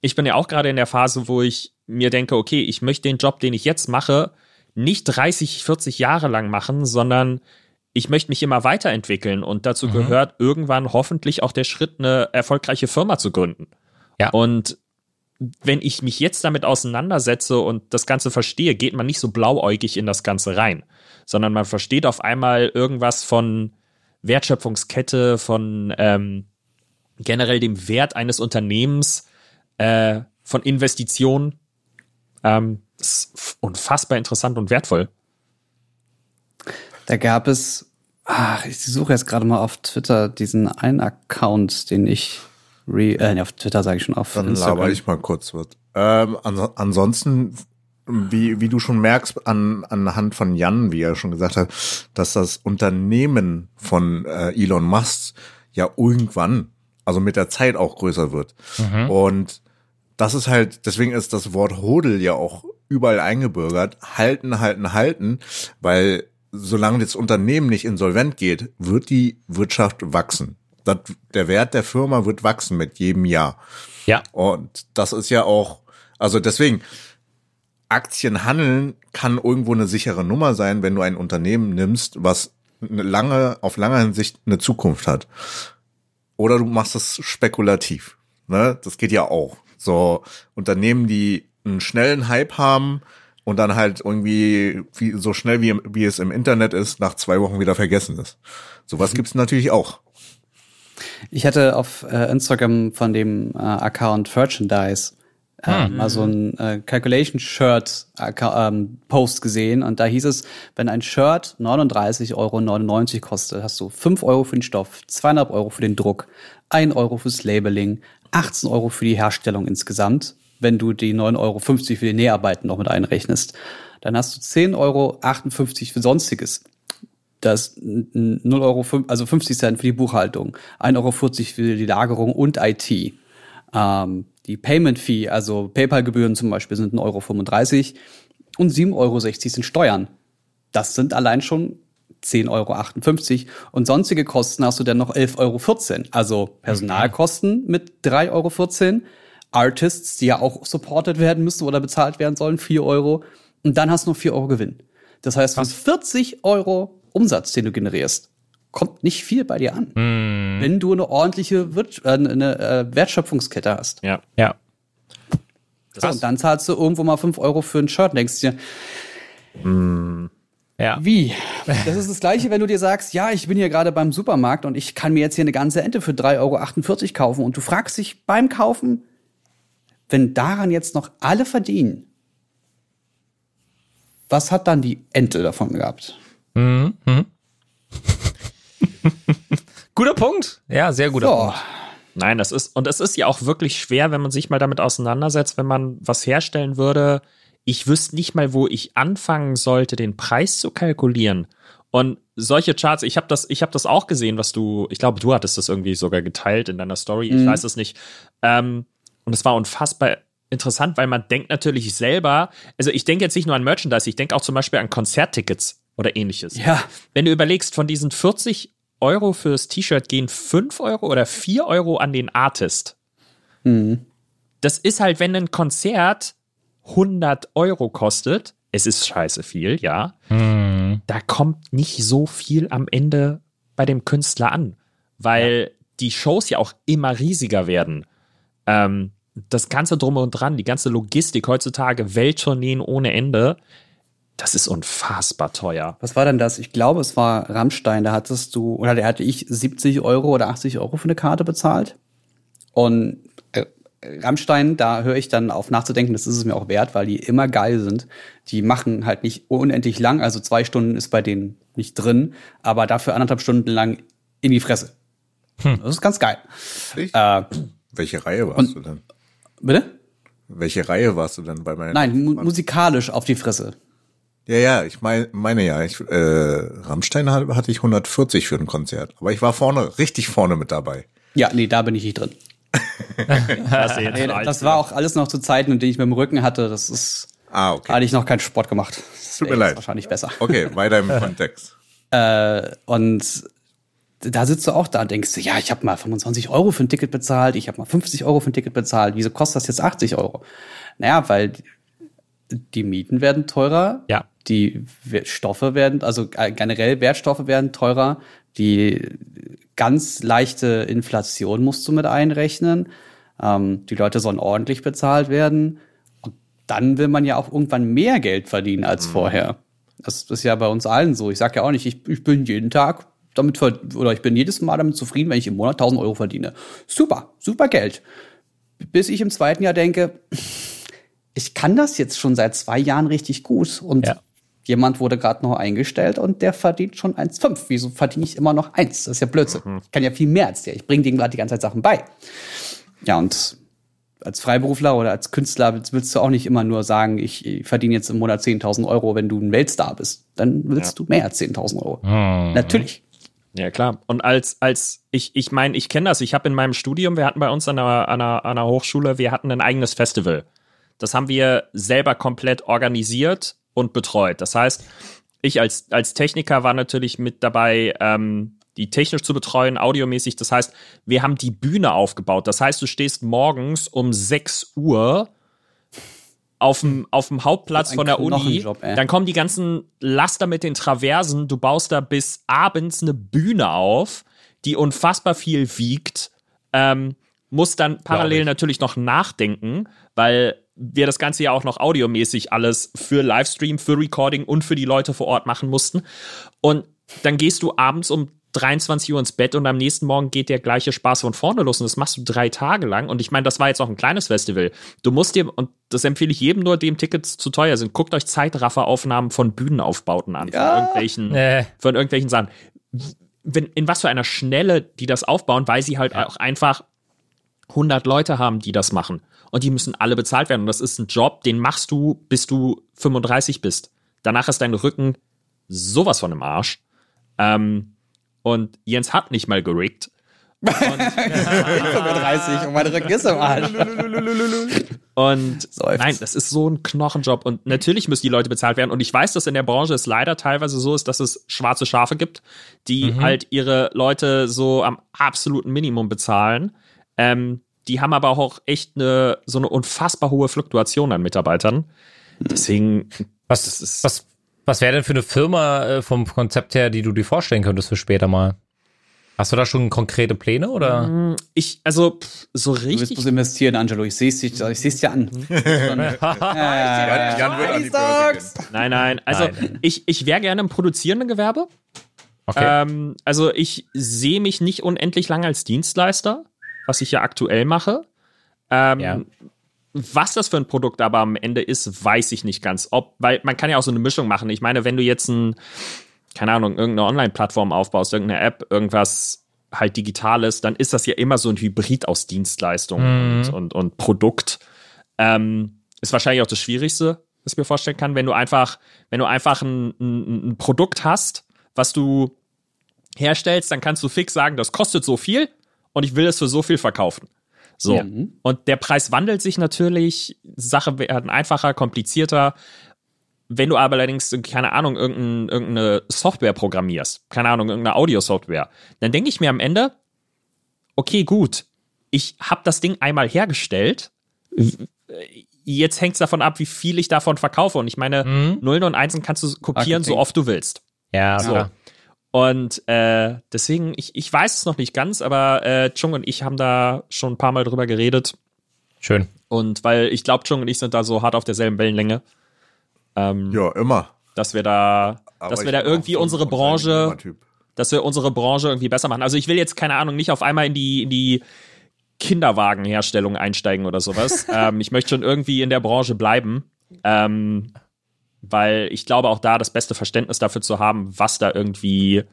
ich bin ja auch gerade in der Phase, wo ich mir denke, okay, ich möchte den Job, den ich jetzt mache, nicht 30, 40 Jahre lang machen, sondern ich möchte mich immer weiterentwickeln und dazu gehört irgendwann hoffentlich auch der Schritt, eine erfolgreiche Firma zu gründen. Ja. Und wenn ich mich jetzt damit auseinandersetze und das Ganze verstehe, geht man nicht so blauäugig in das Ganze rein, sondern man versteht auf einmal irgendwas von Wertschöpfungskette, von ähm, generell dem Wert eines Unternehmens, äh, von Investitionen. Ähm, das ist unfassbar interessant und wertvoll. Da gab es, ach, ich suche jetzt gerade mal auf Twitter diesen einen Account, den ich, re, äh, auf Twitter sage ich schon, auf Dann Instagram. laber ich mal kurz was. Ähm, ans ansonsten, wie, wie du schon merkst, an, anhand von Jan, wie er schon gesagt hat, dass das Unternehmen von äh, Elon Musk ja irgendwann, also mit der Zeit auch größer wird. Und das ist halt, deswegen ist das Wort Hodel ja auch überall eingebürgert. Halten, halten, halten, weil solange das Unternehmen nicht insolvent geht, wird die Wirtschaft wachsen. Das, der Wert der Firma wird wachsen mit jedem Jahr. Ja. Und das ist ja auch, also deswegen, Aktien handeln kann irgendwo eine sichere Nummer sein, wenn du ein Unternehmen nimmst, was eine lange, auf lange Hinsicht eine Zukunft hat. Oder du machst es spekulativ. Ne? Das geht ja auch. So Unternehmen, die einen schnellen Hype haben und dann halt irgendwie wie, so schnell wie, wie es im Internet ist, nach zwei Wochen wieder vergessen ist. Sowas gibt's natürlich auch. Ich hatte auf äh, Instagram von dem äh, Account Merchandise äh, mal so ein äh, Calculation Shirt ähm, Post gesehen und da hieß es, wenn ein Shirt 39,99 Euro kostet, hast du 5 Euro für den Stoff, 200 Euro für den Druck, 1 Euro fürs Labeling, 18 Euro für die Herstellung insgesamt, wenn du die 9,50 Euro für die Näharbeiten noch mit einrechnest. Dann hast du 10,58 Euro für Sonstiges. Das 0 Euro, also 50 Cent für die Buchhaltung, 1,40 Euro für die Lagerung und IT. Ähm, die Payment Fee, also PayPal-Gebühren zum Beispiel, sind 1,35 Euro und 7,60 Euro sind Steuern. Das sind allein schon 10,58 Euro. Und sonstige Kosten hast du dann noch 11,14 Euro. Also Personalkosten mit 3,14 Euro. Artists, die ja auch supported werden müssen oder bezahlt werden sollen, 4 Euro. Und dann hast du noch 4 Euro Gewinn. Das heißt, von 40 Euro Umsatz, den du generierst, kommt nicht viel bei dir an. Hm. Wenn du eine ordentliche Wirt äh, eine äh, Wertschöpfungskette hast. Ja. Ja. So, und dann zahlst du irgendwo mal 5 Euro für ein Shirt und denkst dir, Ja. wie? Das ist das Gleiche, wenn du dir sagst, ja, ich bin hier gerade beim Supermarkt und ich kann mir jetzt hier eine ganze Ente für 3,48 Euro kaufen und du fragst dich beim Kaufen, wenn daran jetzt noch alle verdienen, was hat dann die Ente davon gehabt? <laughs> Guter Punkt. Ja, sehr guter So, Punkt. Nein, das ist, und es ist ja auch wirklich schwer, wenn man sich mal damit auseinandersetzt, wenn man was herstellen würde. Ich wüsste nicht mal, wo ich anfangen sollte, den Preis zu kalkulieren. Und solche Charts, ich habe das, ich habe das auch gesehen, was du, ich glaube, du hattest das irgendwie sogar geteilt in deiner Story, ich weiß es nicht. Ähm, und es war unfassbar interessant, weil man denkt natürlich selber, also ich denke jetzt nicht nur an Merchandise, ich denke auch zum Beispiel an Konzerttickets oder ähnliches. ja, Wenn du überlegst, von diesen 40 Euro fürs T-Shirt gehen 5 Euro oder 4 Euro an den Artist. Das ist halt, wenn ein Konzert 100 Euro kostet, es ist scheiße viel, ja, da kommt nicht so viel am Ende bei dem Künstler an, weil die Shows ja auch immer riesiger werden. Ähm, das Ganze drum und dran, die ganze Logistik heutzutage, Welttourneen ohne Ende, das ist unfassbar teuer. was war denn das? Ich glaube, es war Rammstein, da hattest du, oder da hatte ich 70 Euro oder 80 Euro für eine Karte bezahlt. Und Rammstein, da höre ich dann auf nachzudenken, das ist es mir auch wert, weil die immer geil sind. Die machen halt nicht unendlich lang, also zwei Stunden ist bei denen nicht drin, aber dafür anderthalb Stunden lang in die Fresse. Das ist ganz geil. Äh, Welche Reihe warst du denn? bitte? Welche Reihe warst du denn bei meiner? Nein, mu musikalisch auf die Fresse. Ja, ja, ich mein, meine ja, ich, äh, Rammstein hat- hatte ich 140 für ein Konzert, aber ich war vorne, richtig vorne mit dabei. Ja, nee, da bin ich nicht drin. <laughs> Nee, das war auch alles noch zu Zeiten, in denen ich mit dem Rücken hatte. Das ist, Ah, okay. hatte ich noch keinen Sport gemacht. Das Tut mir leid. Wahrscheinlich besser. Okay, weiter im <laughs> Kontext. Äh, und da sitzt du auch da und denkst, du, ja, ich habe mal 25 Euro für ein Ticket bezahlt, ich habe mal 50 Euro für ein Ticket bezahlt. Wieso kostet das jetzt 80 Euro? Naja, weil die Mieten werden teurer, Ja. die Stoffe werden, also äh, generell Wertstoffe werden teurer, die ganz leichte Inflation musst du mit einrechnen. Ähm, die Leute sollen ordentlich bezahlt werden. Und dann will man ja auch irgendwann mehr Geld verdienen als vorher. Das ist ja bei uns allen so. Ich sage ja auch nicht, ich, ich bin jeden Tag damit oder ich bin jedes Mal damit zufrieden, wenn ich im Monat 1000 Euro verdiene. Super, super Geld. Bis ich im zweiten Jahr denke, ich kann das jetzt schon seit zwei Jahren richtig gut und Ja. Jemand wurde gerade noch eingestellt und der verdient schon 1,5. Wieso verdiene ich immer noch eins? Das ist ja Blödsinn. Ich kann ja viel mehr als der. Ich bringe dem gerade die ganze Zeit Sachen bei. Ja, und als Freiberufler oder als Künstler willst, du auch nicht immer nur sagen, ich, verdiene jetzt im Monat 10.000 Euro, wenn du ein Weltstar bist. Dann willst du mehr als 10.000 Euro. Natürlich. Ja, klar. Und als, als ich, ich meine, ich kenne das. Ich habe in meinem Studium, wir hatten bei uns an einer, an, einer, an einer Hochschule, wir hatten ein eigenes Festival. Das haben wir selber komplett organisiert und betreut. Das heißt, ich als, als Techniker war natürlich mit dabei, ähm, die technisch zu betreuen, audiomäßig. Das heißt, wir haben die Bühne aufgebaut. Das heißt, du stehst morgens um 6 Uhr auf dem, auf dem Hauptplatz von der Uni. Ey. Dann kommen die ganzen Laster mit den Traversen. Du baust da bis abends eine Bühne auf, die unfassbar viel wiegt. Ähm, muss dann parallel ich. natürlich noch nachdenken, weil wir das Ganze ja auch noch audiomäßig alles für Livestream, für Recording und für die Leute vor Ort machen mussten. Und dann gehst du abends um 23 Uhr ins Bett und am nächsten Morgen geht der gleiche Spaß von vorne los und das machst du drei Tage lang. Und ich meine, das war jetzt auch ein kleines Festival. Du musst dir, und das empfehle ich jedem nur, dem Tickets zu teuer sind, guckt euch Zeitrafferaufnahmen von Bühnenaufbauten an, Ja. von irgendwelchen, Äh. von irgendwelchen Sachen. Wenn, in was für einer Schnelle die das aufbauen, weil sie halt auch einfach 100 Leute haben, die das machen. Und die müssen alle bezahlt werden. Und das ist ein Job, den machst du, bis du 35 bist. Danach ist dein Rücken sowas von im Arsch. Ähm, und Jens hat nicht mal gerickt. Ich bin 35 und mein Rücken ist im Arsch. <laughs> Und Seufzt. nein, das ist so ein Knochenjob. Und natürlich müssen die Leute bezahlt werden. Und ich weiß, dass in der Branche es leider teilweise so ist, dass es schwarze Schafe gibt, die halt ihre Leute so am absoluten Minimum bezahlen. Ähm, die haben aber auch echt eine, so eine unfassbar hohe Fluktuation an Mitarbeitern. Deswegen, Was, Das ist- was, was wäre denn für eine Firma äh, vom Konzept her, die du dir vorstellen könntest für später mal? Hast du da schon konkrete Pläne oder? ich, also pff, so Du willst richtig. bloß investieren, Angelo. Ich sehe es ich seh's dir an. Nein, nein. Also Nein. ich, ich wäre gerne im produzierenden Gewerbe. Okay. Ähm, also ich sehe mich nicht unendlich lange als Dienstleister, was ich ja aktuell mache. Ähm, Ja. Was das für ein Produkt aber am Ende ist, weiß ich nicht ganz. Ob, weil man kann ja auch so eine Mischung machen. Ich meine, wenn du jetzt ein, keine Ahnung, irgendeine Online-Plattform aufbaust, irgendeine App, irgendwas halt Digitales, dann ist das ja immer so ein Hybrid aus Dienstleistung und, und, und Produkt. Ähm, ist wahrscheinlich auch das Schwierigste, was ich mir vorstellen kann, wenn du einfach, wenn du einfach ein, ein, ein Produkt hast, was du herstellst, dann kannst du fix sagen, das kostet so viel und ich will es für so viel verkaufen. So. Ja. Und der Preis wandelt sich natürlich, Sachen werden einfacher, komplizierter. Wenn du aber allerdings, keine Ahnung, irgendein, irgendeine Software programmierst, keine Ahnung, irgendeine Audio-Software, dann denke ich mir am Ende, okay, gut, ich habe das Ding einmal hergestellt. Jetzt hängt es davon ab, wie viel ich davon verkaufe. Und ich meine, Nullen und Einsen kannst du kopieren, so Marketing. oft du willst. ja, So. klar. Und äh, deswegen, ich, ich weiß es noch nicht ganz, aber äh, Chung und ich haben da schon ein paar Mal drüber geredet. Schön. Und weil ich glaube, Chung und ich sind da so hart auf derselben Wellenlänge, ähm, Ja, immer. dass wir da, Aber dass wir da irgendwie unsere Branche, dass wir unsere Branche irgendwie besser machen. Also ich will jetzt, keine Ahnung, nicht auf einmal in die, in die Kinderwagenherstellung einsteigen oder sowas. <laughs> ähm, ich möchte schon irgendwie in der Branche bleiben. Ähm, weil ich glaube auch da das beste Verständnis dafür zu haben, was da irgendwie,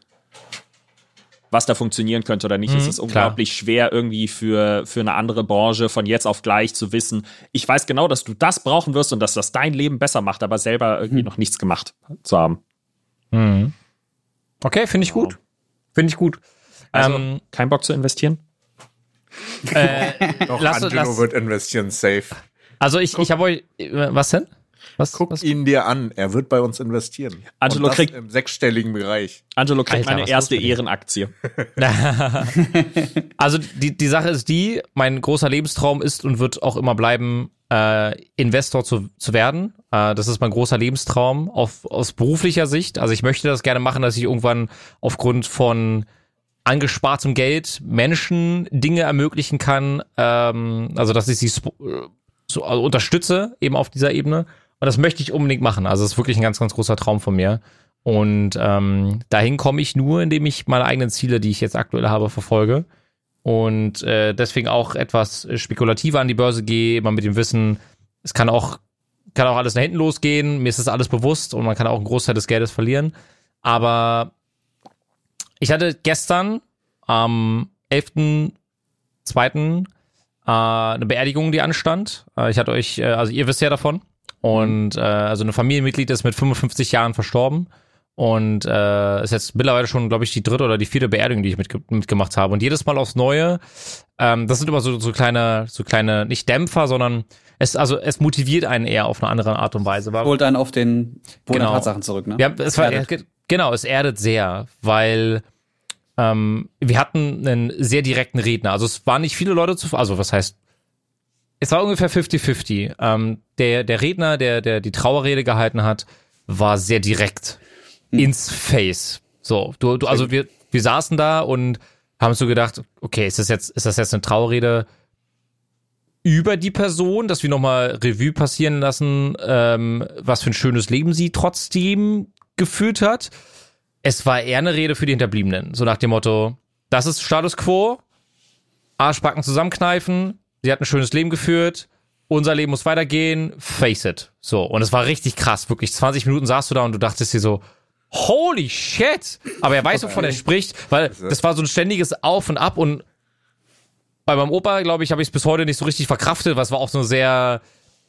was da funktionieren könnte oder nicht. es ist unglaublich schwer irgendwie für, für eine andere Branche von jetzt auf gleich zu wissen. Ich weiß genau, dass du das brauchen wirst und dass das dein Leben besser macht, aber selber irgendwie noch nichts gemacht zu haben. Mhm. Okay, finde ich gut. Finde ich gut. Also, Ähm, kein Bock zu investieren? <laughs> Doch, Lass- Angelo lass- wird investieren, safe. also ich, ich habe euch, äh, was denn? Was? Guck was? ihn dir an, er wird bei uns investieren. Angelo kriegt- im sechsstelligen Bereich. Angelo kriegt Alter, meine erste? Ehrenaktie. <laughs> Also die, die Sache ist die, mein großer Lebenstraum ist und wird auch immer bleiben, äh, Investor zu, zu werden. Äh, das ist mein großer Lebenstraum auf, aus beruflicher Sicht. Also ich möchte das gerne machen, dass ich irgendwann aufgrund von angespartem Geld Menschen Dinge ermöglichen kann, ähm, also dass ich sie äh, so, also unterstütze, eben auf dieser Ebene. Und das möchte ich unbedingt machen. Also das ist wirklich ein ganz, ganz großer Traum von mir. Und ähm, dahin komme ich nur, indem ich meine eigenen Ziele, die ich jetzt aktuell habe, verfolge. Und äh, deswegen auch etwas spekulativer an die Börse gehe, immer mit dem Wissen, es kann auch, kann auch alles nach hinten losgehen, mir ist das alles bewusst und man kann auch einen Großteil des Geldes verlieren. Aber ich hatte gestern am 11.2. Äh, eine Beerdigung, die anstand. Äh, ich hatte euch, äh, also ihr wisst ja davon. Und äh, also eine Familienmitglied ist mit 55 Jahren verstorben. Und äh, ist jetzt mittlerweile schon, glaube ich, die dritte oder die vierte Beerdigung, die ich mitge mitgemacht habe. Und jedes Mal aufs Neue, ähm, das sind immer so, so kleine, so kleine, nicht Dämpfer, sondern es, also es motiviert einen eher auf eine andere Art und Weise. Holt einen auf den Boden Genau. Tatsachen zurück, ne? ja, es war, Erdet. genau, es erdet sehr, weil ähm, wir hatten einen sehr direkten Redner. Also es waren nicht viele Leute zu, also was heißt, es war ungefähr 50-50. Ähm, der, der Redner, der, der die Trauerrede gehalten hat, war sehr direkt ins Face. So, du, du, also wir, wir saßen da und haben so gedacht, okay, ist das jetzt, ist das jetzt eine Trauerrede über die Person, dass wir nochmal Revue passieren lassen, ähm, was für ein schönes Leben sie trotzdem geführt hat. es war eher eine Rede für die Hinterbliebenen. So nach dem Motto, das ist Status Quo, Arschbacken zusammenkneifen, sie hat ein schönes Leben geführt, unser Leben muss weitergehen, face it. So, und es war richtig krass, wirklich. 20 Minuten saßt du da und du dachtest dir so, holy shit! Aber er weiß, wovon er spricht, weil das war so ein ständiges Auf und Ab und bei meinem Opa, glaube ich, habe ich es bis heute nicht so richtig verkraftet, was war auch so eine sehr,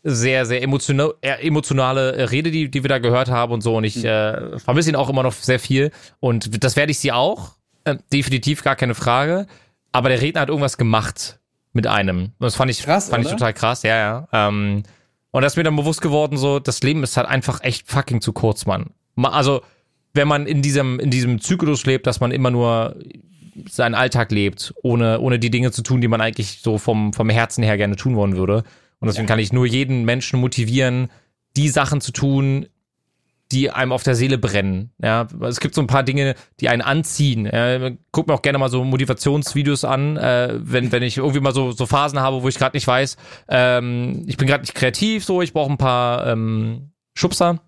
sehr, sehr emotional, eher emotionale äh, Rede, die, die wir da gehört haben und so. Und ich äh, vermisse ihn auch immer noch sehr viel. Und das werde ich sie auch. Äh, definitiv gar keine Frage. Aber der Redner hat irgendwas gemacht mit einem. Das fand ich, Krass, fand ich total krass, ja, ja. Ähm, und das ist mir dann bewusst geworden, so, das Leben ist halt einfach echt fucking zu kurz, Mann. Ma- Also, wenn man in diesem, in diesem Zyklus lebt, dass man immer nur seinen Alltag lebt, ohne, ohne die Dinge zu tun, die man eigentlich so vom, vom Herzen her gerne tun wollen würde. Und deswegen kann ich nur jeden Menschen motivieren, die Sachen zu tun, die einem auf der Seele brennen. Ja, es gibt so ein paar Dinge, die einen anziehen. Ja, guck mir auch gerne mal so Motivationsvideos an, äh, wenn wenn ich irgendwie mal so so Phasen habe, wo ich gerade nicht weiß, ähm, ich bin gerade nicht kreativ, so ich brauche ein paar ähm, Schubser.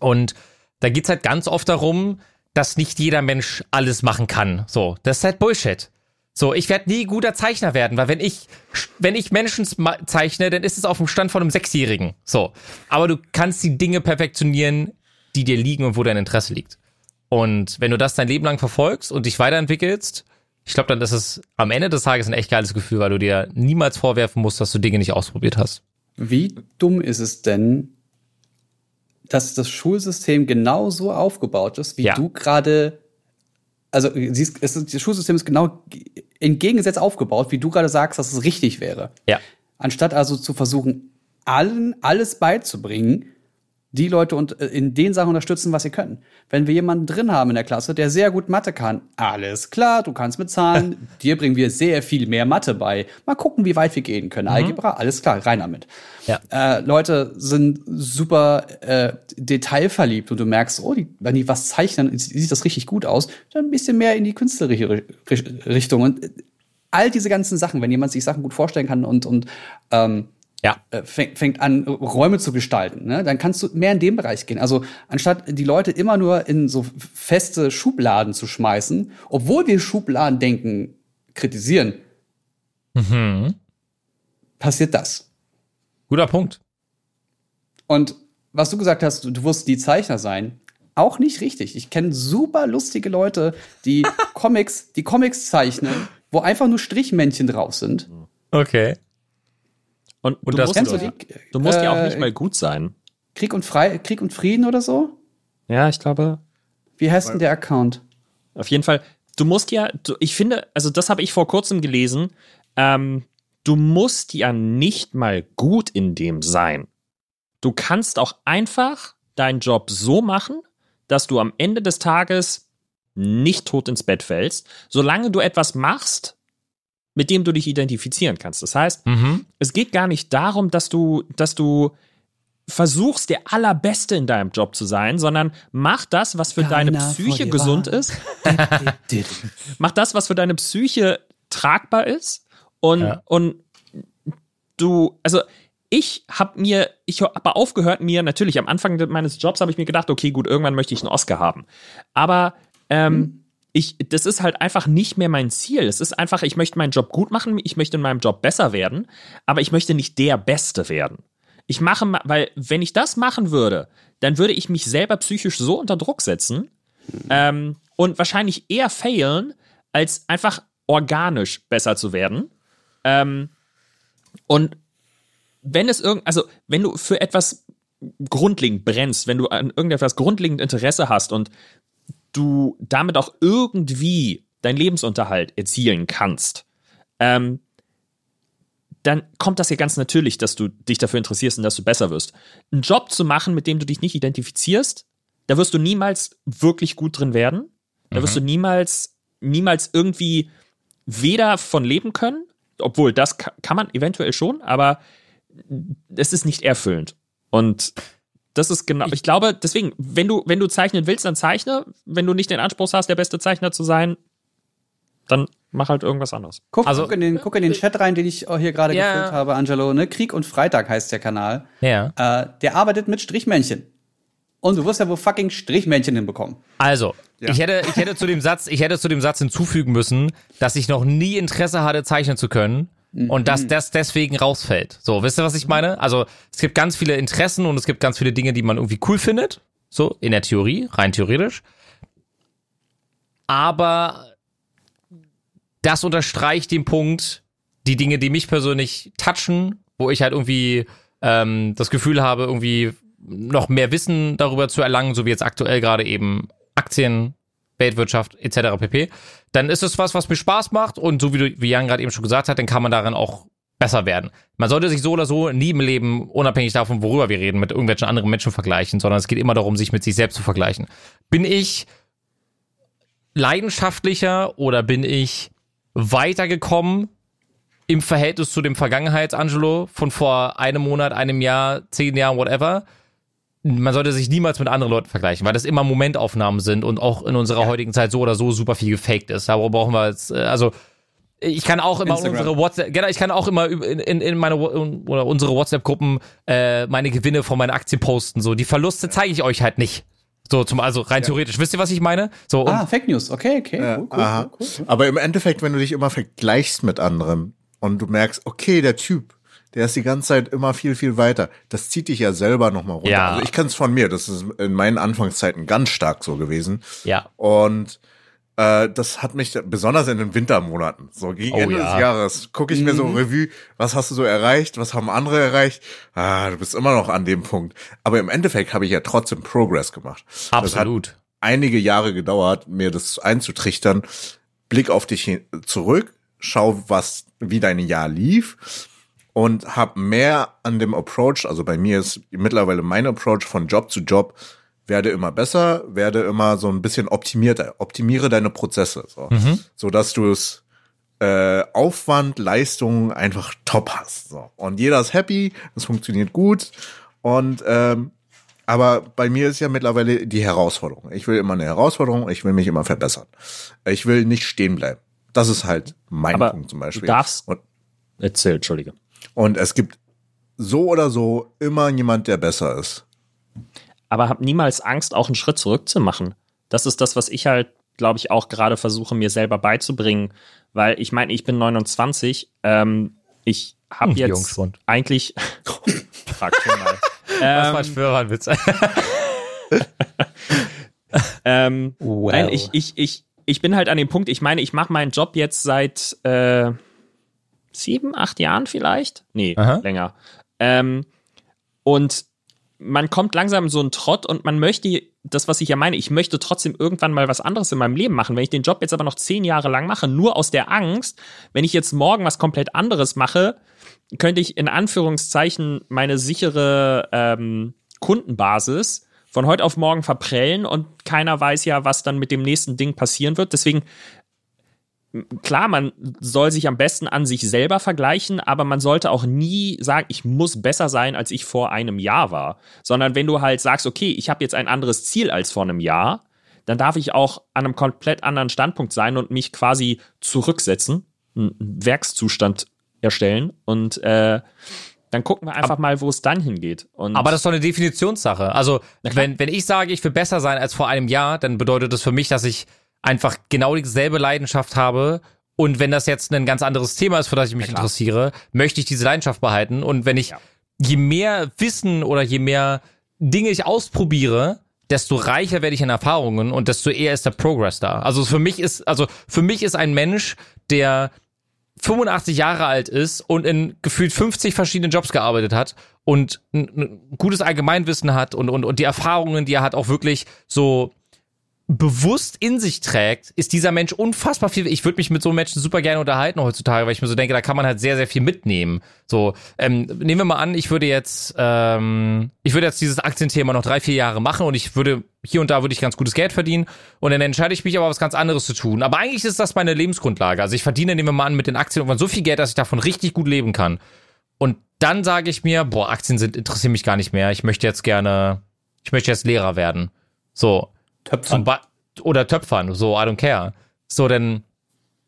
Und da geht's halt ganz oft darum, dass nicht jeder Mensch alles machen kann. So, das ist halt Bullshit. So, ich werde nie guter Zeichner werden, weil wenn ich wenn ich Menschen zeichne, dann ist es auf dem Stand von einem Sechsjährigen. So, aber du kannst die Dinge perfektionieren, die dir liegen und wo dein Interesse liegt. Und wenn du das dein Leben lang verfolgst und dich weiterentwickelst, ich glaube, dann ist es am Ende des Tages ein echt geiles Gefühl, weil du dir niemals vorwerfen musst, dass du Dinge nicht ausprobiert hast. Wie dumm ist es denn, dass das Schulsystem genau so aufgebaut ist, wie Ja. du gerade, also das Schulsystem ist genau entgegengesetzt aufgebaut, wie du gerade sagst, dass es richtig wäre. Ja. Anstatt also zu versuchen, allen alles beizubringen, die Leute und äh, in den Sachen unterstützen, was sie können. Wenn wir jemanden drin haben in der Klasse, der sehr gut Mathe kann, alles klar, du kannst mit Zahlen, <laughs> dir bringen wir sehr viel mehr Mathe bei. Mal gucken, wie weit wir gehen können. Algebra, alles klar, rein damit. Ja. Äh, Leute sind super äh, detailverliebt und du merkst, oh, die, wenn die was zeichnen, sieht das richtig gut aus, dann ein bisschen mehr in die künstlerische Ri- Richtung. Und äh, all diese ganzen Sachen, wenn jemand sich Sachen gut vorstellen kann und, und ähm, Ja. äh, fängt, fängt an, Räume zu gestalten, ne? dann kannst du mehr in den Bereich gehen. Also anstatt die Leute immer nur in so feste Schubladen zu schmeißen, obwohl wir Schubladendenken kritisieren, Mhm. passiert das. Guter Punkt. Und was du gesagt hast, du, du wirst die Zeichner sein, auch nicht richtig. Ich kenne super lustige Leute, die <laughs> Comics, die Comics zeichnen, wo einfach nur Strichmännchen drauf sind. Okay. Und, Und du, das musst, du die? du musst ja auch Äh, nicht mal gut sein. Krieg und Frei, Krieg und Frieden oder so? Ja, ich glaube, Wie heißt denn der Account? Auf jeden Fall. Du musst ja, du, ich finde, also das habe ich vor kurzem gelesen. Ähm, du musst ja nicht mal gut in dem sein. Du kannst auch einfach deinen Job so machen, dass du am Ende des Tages nicht tot ins Bett fällst, solange du etwas machst, mit dem du dich identifizieren kannst. Das heißt, Mhm. es geht gar nicht darum, dass du, dass du versuchst, der Allerbeste in deinem Job zu sein, sondern mach das, was für deine Keiner Psyche vor dir gesund war. ist. <laughs> Mach das, was für deine Psyche tragbar ist. Und, Ja. und du, also ich habe mir, ich habe aufgehört, mir natürlich am Anfang meines Jobs habe ich mir gedacht, okay, gut, irgendwann möchte ich einen Oscar haben. Aber ähm, ich, das ist halt einfach nicht mehr mein Ziel. Es ist einfach, ich möchte meinen Job gut machen, ich möchte in meinem Job besser werden, aber ich möchte nicht der Beste werden. Ich mache, ma- weil wenn ich das machen würde, dann würde ich mich selber psychisch so unter Druck setzen ähm, und wahrscheinlich eher failen, als einfach organisch besser zu werden. Ähm, und wenn es irgend, also wenn du für etwas grundlegend brennst, wenn du an irgendetwas grundlegend Interesse hast und du damit auch irgendwie deinen Lebensunterhalt erzielen kannst, ähm, dann kommt das ja ganz natürlich, dass du dich dafür interessierst und dass du besser wirst. Einen Job zu machen, mit dem du dich nicht identifizierst, da wirst du niemals wirklich gut drin werden. Da wirst du niemals, niemals irgendwie weder von leben können, obwohl das ka- kann man eventuell schon, aber es ist nicht erfüllend. Und das ist genau, ich glaube, deswegen, wenn du, wenn du zeichnen willst, dann zeichne. Wenn du nicht den Anspruch hast, der beste Zeichner zu sein, dann mach halt irgendwas anderes. Guck, Also- guck, in den, guck in den Chat rein, den ich auch hier gerade Ja. gefüllt habe, Angelo. Ne? Krieg und Freitag heißt der Kanal. Ja. Äh, der arbeitet mit Strichmännchen. Und du wirst ja wohl fucking Strichmännchen hinbekommen. Also, ich hätte, ich hätte zu dem Satz, ich hätte zu dem Satz hinzufügen müssen, dass ich noch nie Interesse hatte, zeichnen zu können. Und dass das deswegen rausfällt. So, wisst ihr, was ich meine? Also, es gibt ganz viele Interessen und es gibt ganz viele Dinge, die man irgendwie cool findet. So, in der Theorie, rein theoretisch. Aber das unterstreicht den Punkt, die Dinge, die mich persönlich touchen, wo ich halt irgendwie ähm, das Gefühl habe, irgendwie noch mehr Wissen darüber zu erlangen, so wie jetzt aktuell gerade eben Aktien, Weltwirtschaft etc. pp. Dann ist es was, was mir Spaß macht und so wie, du, wie Jan gerade eben schon gesagt hat, dann kann man darin auch besser werden. Man sollte sich so oder so nie im Leben, unabhängig davon, worüber wir reden, mit irgendwelchen anderen Menschen vergleichen, sondern es geht immer darum, sich mit sich selbst zu vergleichen. Bin ich leidenschaftlicher oder bin ich weitergekommen im Verhältnis zu dem Vergangenheits-Angelo von vor einem Monat, einem Jahr, zehn Jahren, whatever? Man sollte sich niemals mit anderen Leuten vergleichen, weil das immer Momentaufnahmen sind und auch in unserer heutigen Zeit so oder so super viel gefaked ist. Darüber brauchen wir jetzt, äh, also ich kann auch immer Instagram. unsere WhatsApp, genau, ich kann auch immer in, in, in meine oder unsere WhatsApp-Gruppen äh, meine Gewinne von meinen Aktien posten. So, die Verluste zeige ich euch halt nicht. So zum, also rein theoretisch. Wisst ihr, was ich meine? So und Ah, Fake News. Okay, okay. Ja, cool, cool, cool, cool. Aber im Endeffekt, wenn du dich immer vergleichst mit anderen und du merkst, okay, der Typ, der ist die ganze Zeit immer viel, viel weiter, das zieht dich ja selber nochmal runter. Ja. Also ich kenne es von mir, das ist in meinen Anfangszeiten ganz stark so gewesen. ja. Und äh, das hat mich besonders in den Wintermonaten, so gegen Oh, Ende ja. des Jahres, gucke ich mir so Mhm. Revue, was hast du so erreicht, was haben andere erreicht? Ah, du bist immer noch an dem Punkt. Aber im Endeffekt habe ich ja trotzdem Progress gemacht. Absolut. einige Jahre gedauert, mir das einzutrichtern. Blick auf dich hin- zurück, schau, was, wie dein Jahr lief und hab mehr an dem Approach, also bei mir ist mittlerweile mein Approach von Job zu Job, werde immer besser, werde immer so ein bisschen optimierter, optimiere deine Prozesse, so, so dass du es äh, Aufwand, Leistung einfach top hast. So. Und jeder ist happy, es funktioniert gut. Und ähm, aber bei mir ist ja mittlerweile die Herausforderung. Ich will immer eine Herausforderung, ich will mich immer verbessern. Ich will nicht stehen bleiben. Das ist halt mein Aber Punkt zum du Beispiel. darfst- Und, Erzähl, Entschuldige. Und es gibt so oder so immer jemand, der besser ist. aber hab niemals Angst, auch einen Schritt zurück zu machen. Das ist das, was ich halt, glaube ich, auch gerade versuche, mir selber beizubringen. Weil ich meine, ich bin 29, ähm, ich habe Hm, jetzt Jungspund. eigentlich. <laughs> Frag schon mal. Das war ein <laughs> ähm, Schwörerwitz. ähm, Wow. Nein, ich, ich, ich, ich bin halt an dem Punkt, ich meine, ich mache meinen Job jetzt seit äh, sieben, acht Jahren vielleicht. Nee, Aha. länger. Ähm, und man kommt langsam in so einen Trott und man möchte, das, was ich ja meine, ich möchte trotzdem irgendwann mal was anderes in meinem Leben machen. Wenn ich den Job jetzt aber noch zehn Jahre lang mache, nur aus der Angst, wenn ich jetzt morgen was komplett anderes mache, könnte ich in Anführungszeichen meine sichere ähm, Kundenbasis von heute auf morgen verprellen und keiner weiß ja, was dann mit dem nächsten Ding passieren wird. Deswegen, klar, man soll sich am besten an sich selber vergleichen, aber man sollte auch nie sagen, ich muss besser sein, als ich vor einem Jahr war. Sondern wenn du halt sagst, okay, ich habe jetzt ein anderes Ziel als vor einem Jahr, dann darf ich auch an einem komplett anderen Standpunkt sein und mich quasi zurücksetzen, einen Werkszustand erstellen und äh, dann gucken wir einfach mal, wo es dann hingeht. Und Aber das ist doch eine Definitionssache. Also, wenn, wenn ich sage, ich will besser sein als vor einem Jahr, dann bedeutet das für mich, dass ich einfach genau dieselbe Leidenschaft habe. Und wenn das jetzt ein ganz anderes Thema ist, für das ich mich interessiere, möchte ich diese Leidenschaft behalten. Und wenn ich, je mehr Wissen oder je mehr Dinge ich ausprobiere, desto reicher werde ich in Erfahrungen und desto eher ist der Progress da. Also für mich ist, also für mich ist ein Mensch, der 85 Jahre alt ist und in gefühlt 50 verschiedenen Jobs gearbeitet hat und ein, ein gutes Allgemeinwissen hat und, und, und die Erfahrungen, die er hat, auch wirklich so bewusst in sich trägt, ist dieser Mensch unfassbar viel. Ich würde mich mit so Menschen super gerne unterhalten heutzutage, weil ich mir so denke, da kann man halt sehr, sehr viel mitnehmen. So, ähm, nehmen wir mal an, ich würde jetzt, ähm, ich würde jetzt dieses Aktienthema noch drei, vier Jahre machen und ich würde, hier und da würde ich ganz gutes Geld verdienen und dann entscheide ich mich aber was ganz anderes zu tun. Aber eigentlich ist das meine Lebensgrundlage. Also ich verdiene, nehmen wir mal an, mit den Aktien irgendwann so viel Geld, dass ich davon richtig gut leben kann. Und dann sage ich mir, boah, Aktien sind, interessieren mich gar nicht mehr. Ich möchte jetzt gerne, ich möchte jetzt Lehrer werden. So, Töpfern. Oder Töpfern, so, I don't care. So, dann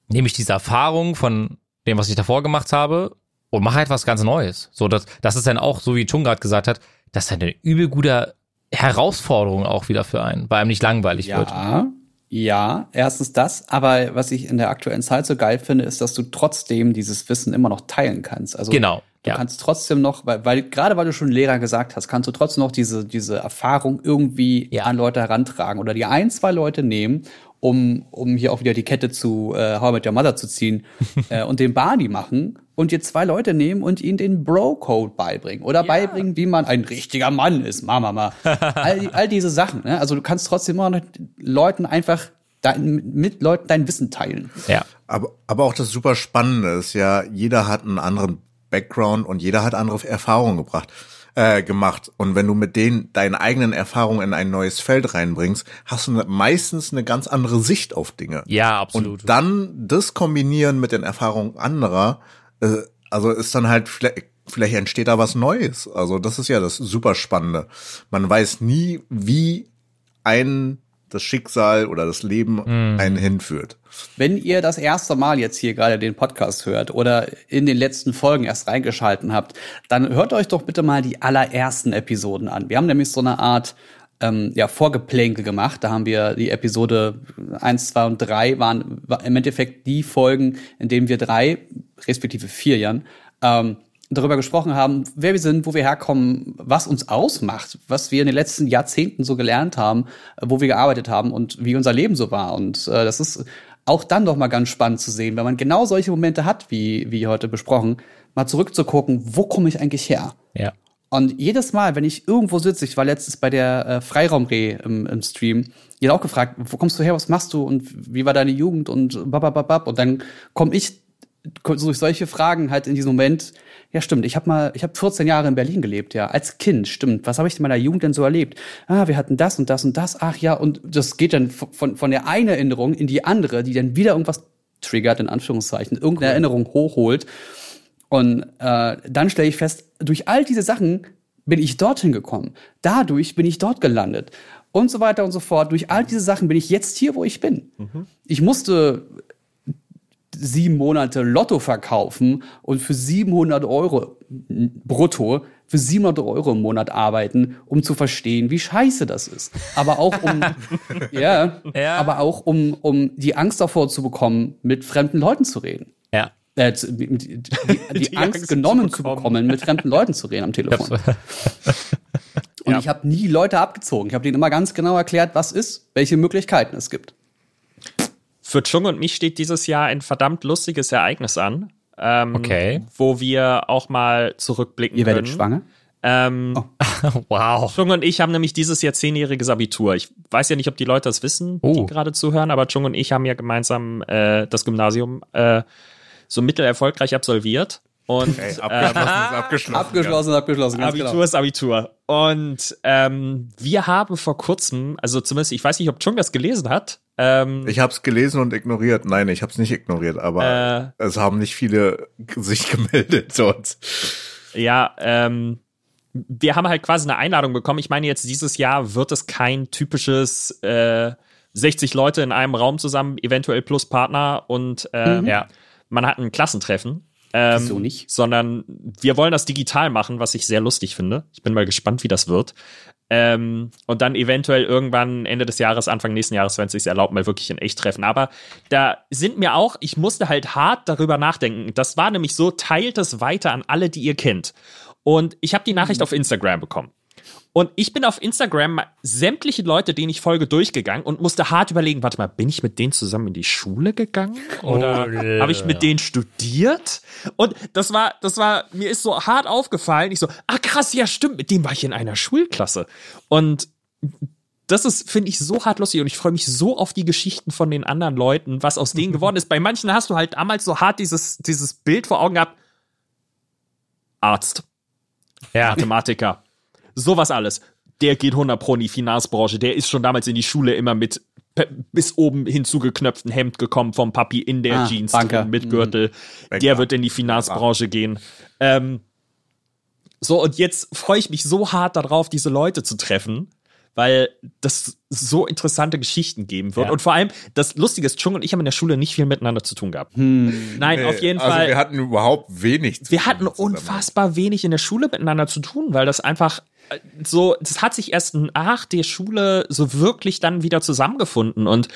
nehme ich diese Erfahrung von dem, was ich davor gemacht habe und mache halt was ganz Neues. So, das, das ist dann auch, so wie Chung gerade gesagt hat, das ist halt ein übel guter Herausforderung auch wieder für einen, weil einem nicht langweilig wird. Ja, ja, erstens das, aber was ich in der aktuellen Zeit so geil finde, ist, dass du trotzdem dieses Wissen immer noch teilen kannst. Also Genau. Du Ja. kannst trotzdem noch, weil, weil gerade weil du schon Lehrer gesagt hast, kannst du trotzdem noch diese diese Erfahrung irgendwie Ja. an Leute herantragen oder die ein zwei Leute nehmen, um um hier auch wieder die Kette zu äh, How I Met Your Mother zu ziehen <laughs> äh, und den Barney machen und dir zwei Leute nehmen und ihnen den Bro-Code beibringen oder beibringen, wie man ein richtiger Mann ist, Mama, Mama. <laughs> all, all diese Sachen. Ne? Also du kannst trotzdem immer noch Leuten einfach dein, mit Leuten dein Wissen teilen. Ja. Aber, aber auch das super Spannende ist ja, jeder hat einen anderen Background und jeder hat andere Erfahrungen gebracht, äh, gemacht. Und wenn du mit denen deine eigenen Erfahrungen in ein neues Feld reinbringst, hast du ne- meistens eine ganz andere Sicht auf Dinge. Ja, absolut. Und dann das kombinieren mit den Erfahrungen anderer, äh, also ist dann halt vielleicht, vielleicht entsteht da was Neues. Also das ist ja das super Spannende. Man weiß nie, wie ein das Schicksal oder das Leben einen hinführt. Wenn ihr das erste Mal jetzt hier gerade den Podcast hört oder in den letzten Folgen erst reingeschalten habt, dann hört euch doch bitte mal die allerersten Episoden an. Wir haben nämlich so eine Art ähm, ja, Vorgeplänkel gemacht. Da haben wir die Episode 1, 2 und 3 waren war im Endeffekt die Folgen, in denen wir drei, respektive vier Jahren, ähm, darüber gesprochen haben, wer wir sind, wo wir herkommen, was uns ausmacht, was wir in den letzten Jahrzehnten so gelernt haben, äh, wo wir gearbeitet haben und wie unser Leben so war. Und äh, das ist auch dann doch mal ganz spannend zu sehen, wenn man genau solche Momente hat, wie, wie heute besprochen, mal zurückzugucken, wo komme ich eigentlich her? ja. Und jedes Mal, wenn ich irgendwo sitze, ich war letztens bei der äh, Freiraumreh im, im Stream, jeder auch gefragt, wo kommst du her, was machst du und wie war deine Jugend und babababab. Und dann komme ich durch solche Fragen halt in diesem Moment, ja stimmt, ich habe mal, ich habe 14 Jahre in Berlin gelebt, ja, als Kind, stimmt. Was habe ich in meiner Jugend denn so erlebt? Ah, wir hatten das und das und das, ach ja, und das geht dann von, von der einen Erinnerung in die andere, die dann wieder irgendwas triggert, in Anführungszeichen, irgendeine Erinnerung hochholt. Und äh, dann stelle ich fest, durch all diese Sachen bin ich dorthin gekommen. Dadurch bin ich dort gelandet. Und so weiter und so fort. Durch all diese Sachen bin ich jetzt hier, wo ich bin. Ich musste sieben Monate Lotto verkaufen und für 700 Euro brutto, für 700 Euro im Monat arbeiten, um zu verstehen, wie scheiße das ist. Aber auch um, <laughs> ja, Ja. aber auch um, um die Angst davor zu bekommen, mit fremden Leuten zu reden Ja. äh, zu- die, die, die, Die <laughs> Angst, Angst genommen zu zu bekommen. bekommen, mit fremden Leuten zu reden am Telefon. Und Ja. ich habe nie Leute abgezogen. Ich habe denen immer ganz genau erklärt, was ist, welche Möglichkeiten es gibt. Für Chung und mich steht dieses Jahr ein verdammt lustiges Ereignis an. Ähm, Okay. Wo wir auch mal zurückblicken Ihr werdet können. schwanger? Ähm, <laughs> Wow. Chung und ich haben nämlich dieses Jahr zehnjähriges Abitur. Ich weiß ja nicht, ob die Leute das wissen, Oh. die gerade zuhören, aber Chung und ich haben ja gemeinsam äh, das Gymnasium äh, so mittelerfolgreich absolviert. Und äh, abgeschlossen ist abgeschlossen. Abgeschlossen, abgeschlossen, Abitur genau. ist Abitur. Und ähm, wir haben vor kurzem, also zumindest, ich weiß nicht, ob Chung das gelesen hat. Ähm, Ich habe es gelesen und ignoriert. Nein, ich habe es nicht ignoriert, aber Äh. es haben nicht viele sich gemeldet sonst. Ja, ähm, wir haben halt quasi eine Einladung bekommen. Ich meine, jetzt dieses Jahr wird es kein typisches äh, 60 Leute in einem Raum zusammen, eventuell plus Partner und äh, Ja. man hat ein Klassentreffen. Ähm, Wieso nicht? Sondern wir wollen das digital machen, was ich sehr lustig finde. Ich bin mal gespannt, wie das wird. Ähm, und dann eventuell irgendwann Ende des Jahres, Anfang nächsten Jahres, wenn es sich erlaubt, mal wirklich in echt treffen. Aber da sind mir auch, ich musste halt hart darüber nachdenken. Das war nämlich so, teilt es weiter an alle, die ihr kennt. Und ich habe die Nachricht auf Instagram bekommen. Und ich bin auf Instagram sämtliche Leute, denen ich folge, durchgegangen und musste hart überlegen, warte mal, bin ich mit denen zusammen in die Schule gegangen? Oder Oh, habe ich mit denen studiert? Und das war, das war, mir ist so hart aufgefallen. Ich so, ah krass, ja stimmt, mit dem war ich in einer Schulklasse. Und das ist, finde ich, so hart lustig und ich freue mich so auf die Geschichten von den anderen Leuten, was aus denen <laughs> geworden ist. Bei manchen hast du halt damals so hart dieses, dieses Bild vor Augen gehabt. Arzt, Ja. Mathematiker, sowas alles. Der geht 100 pro in die Finanzbranche. Der ist schon damals in die Schule immer mit bis oben hinzugeknöpften Hemd gekommen vom Papi in der Ah, Jeans drin, mit Gürtel. Banker. Der wird in die Finanzbranche gehen. Ähm, so, und jetzt freue ich mich so hart darauf, diese Leute zu treffen, weil das so interessante Geschichten geben wird. Ja. Und vor allem, das Lustige ist, Chung und ich haben in der Schule nicht viel miteinander zu tun gehabt. Nein, auf jeden also Fall. wir hatten überhaupt wenig. zu Wir tun hatten zusammen. unfassbar wenig in der Schule miteinander zu tun, weil das einfach so, das hat sich erst nach der Schule so wirklich dann wieder zusammengefunden und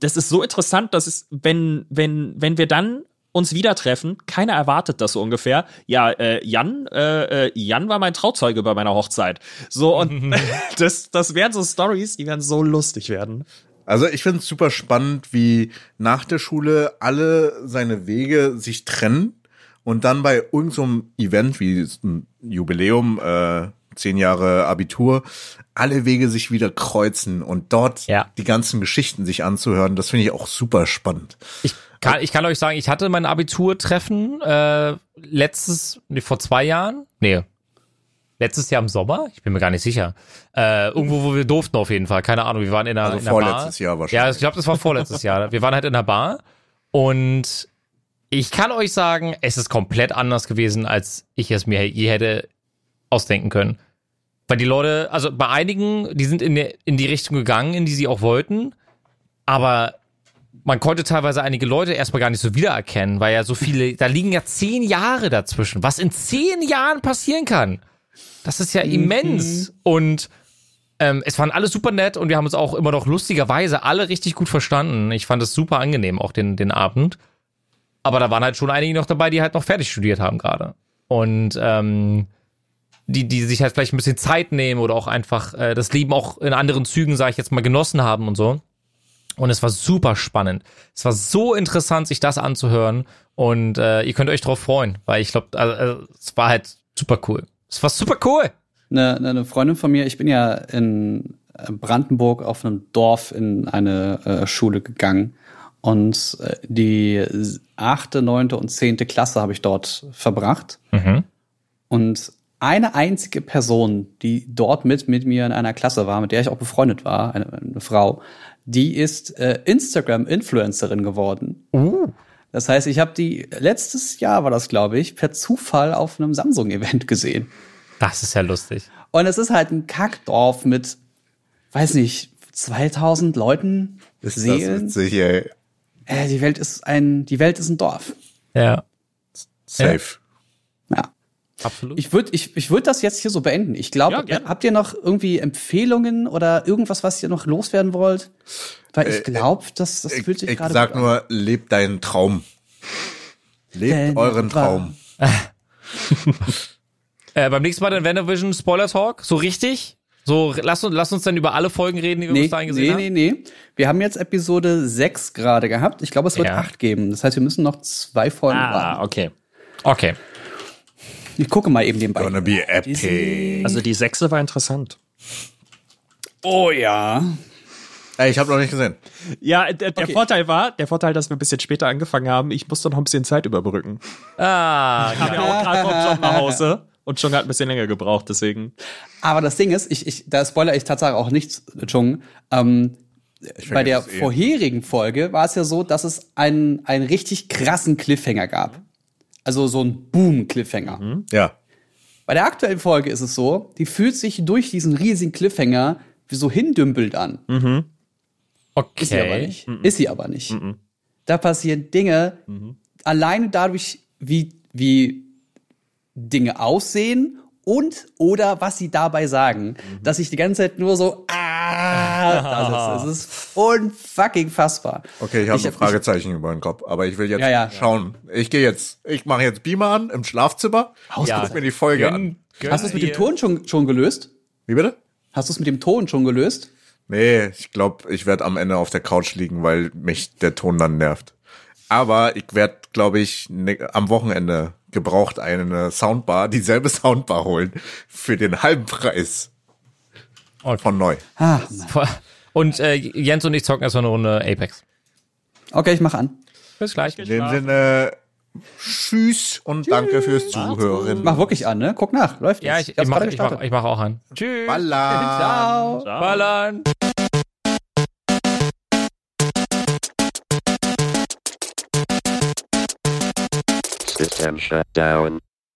das ist so interessant, dass es, wenn, wenn, wenn wir dann uns wieder treffen, keiner erwartet das so ungefähr. Ja, äh, Jan, äh, äh, Jan war mein Trauzeuge bei meiner Hochzeit. So, und <laughs> <laughs> das, das wären so Stories, die werden so lustig werden. Also ich finde es super spannend, wie nach der Schule alle seine Wege sich trennen und dann bei irgendeinem so Event wie ein Jubiläum, äh, zehn Jahre Abitur, alle Wege sich wieder kreuzen und dort Ja. die ganzen Geschichten sich anzuhören, das finde ich auch super spannend. Ich kann, ich kann euch sagen, ich hatte mein Abiturtreffen äh, letztes, nee, vor zwei Jahren. Nee. Letztes Jahr im Sommer? Ich bin mir gar nicht sicher. Äh, irgendwo, wo wir durften auf jeden Fall. Keine Ahnung, wir waren in einer, Also in einer Bar. vorletztes Jahr Ja, wahrscheinlich. ich glaube, das war vorletztes Jahr. Wir waren halt in einer Bar und ich kann euch sagen, es ist komplett anders gewesen, als ich es mir je hätte ausdenken können. Weil die Leute, also bei einigen, die sind in die, in die Richtung gegangen, in die sie auch wollten, aber man konnte teilweise einige Leute erstmal gar nicht so wiedererkennen, weil ja so viele, da liegen ja zehn Jahre dazwischen, was in zehn Jahren passieren kann. Das ist ja immens. Und ähm, es waren alle super nett und wir haben uns auch immer noch lustigerweise alle richtig gut verstanden. Ich fand es super angenehm, auch den, den Abend. Aber da waren halt schon einige noch dabei, die halt noch fertig studiert haben gerade. Und ähm, die, die sich halt vielleicht ein bisschen Zeit nehmen oder auch einfach äh, das Leben auch in anderen Zügen, sage ich jetzt mal, genossen haben und so. Und es war super spannend. Es war so interessant, sich das anzuhören. Und äh, ihr könnt euch drauf freuen, weil ich glaube, also, also, es war halt super cool. Es war super cool. eine, eine Freundin von mir, ich bin ja in Brandenburg auf einem Dorf in eine äh, Schule gegangen und äh, die achte, neunte und zehnte Klasse habe ich dort verbracht. Mhm. Und eine einzige Person, die dort mit, mit mir in einer Klasse war, mit der ich auch befreundet war, eine, eine Frau, die ist äh, Instagram-Influencerin geworden. Uh. Das heißt, ich habe die letztes Jahr war das, glaube ich, per Zufall auf einem Samsung-Event gesehen. Das ist ja lustig. Und es ist halt ein Kackdorf mit, weiß nicht, 2000 Leuten, Ist das Seelen. witzig, ey. Äh, die Welt ist ein, die Welt ist ein Dorf. Ja, Safe. Ja. absolut. Ich würde ich, ich würd das jetzt hier so beenden. Ich glaube, Ja, habt ihr noch irgendwie Empfehlungen oder irgendwas, was ihr noch loswerden wollt? Weil ich Äh, glaube, das, das Ich, fühlt sich ich gerade sag gut an. nur, lebt deinen Traum. Lebt Denn euren. Traum. <laughs> Äh, beim nächsten Mal dann Vendavision Spoiler Talk, so richtig? So, lass uns, lass uns dann über alle Folgen reden, die wir Nee, bis dahin gesehen nee, nee, nee. Wir haben jetzt Episode 6 gerade gehabt. Ich glaube, es wird Ja. 8 geben. Das heißt, wir müssen noch zwei Folgen Ah, warten. okay. haben. Okay. Ich gucke mal eben den Gonna beiden. be epic. Also die sechste war interessant. Oh ja. Ey, ich habe noch nicht gesehen. Ja, der, der Okay. Vorteil war, der Vorteil, dass wir ein bisschen später angefangen haben, ich musste noch ein bisschen Zeit überbrücken. Ah, Ich habe ja auch gerade vom Job nach Hause und schon hat ein bisschen länger gebraucht, deswegen. Aber das Ding ist, ich, ich, da spoiler ich tatsächlich auch nichts, Chung. Ähm, bei der eh. vorherigen Folge war es ja so, dass es einen, einen richtig krassen Cliffhanger gab. Also so ein Boom-Cliffhanger. Ja. Bei der aktuellen Folge ist es so, die fühlt sich durch diesen riesigen Cliffhanger wie so hindümpelt an. okay. Ist sie aber nicht. Ist sie aber nicht. Da passieren Dinge, alleine dadurch, wie, wie Dinge aussehen und oder was sie dabei sagen, dass ich die ganze Zeit nur so, ah, das ist, es ist unfucking fassbar. Okay, ich habe Ich ein Fragezeichen über den Kopf, aber ich will jetzt Ja, ja. schauen. Ich gehe jetzt, ich mache jetzt Beamer an im Schlafzimmer. Ja. Guck mir die Folge an. Gönn, gönn Hast du es mit dem. Ton schon, schon gelöst? Wie bitte? Hast du es mit dem Ton schon gelöst? Nee, ich glaube, ich werde am Ende auf der Couch liegen, weil mich der Ton dann nervt. Aber ich werde, glaube ich, ne, am Wochenende gebraucht eine Soundbar, dieselbe Soundbar holen für den halben Preis Okay. von neu. Ah, Und äh, Jens und ich zocken erstmal eine Runde Apex. okay, ich mach an. Bis gleich. In dem Sinne, tschüss und danke fürs Zuhören. Mach wirklich an, ne? Guck nach, läuft Ja, ich, ich mache mach, ich mach auch an. Tschüss. Balla. Ciao. Ballern. System shut down.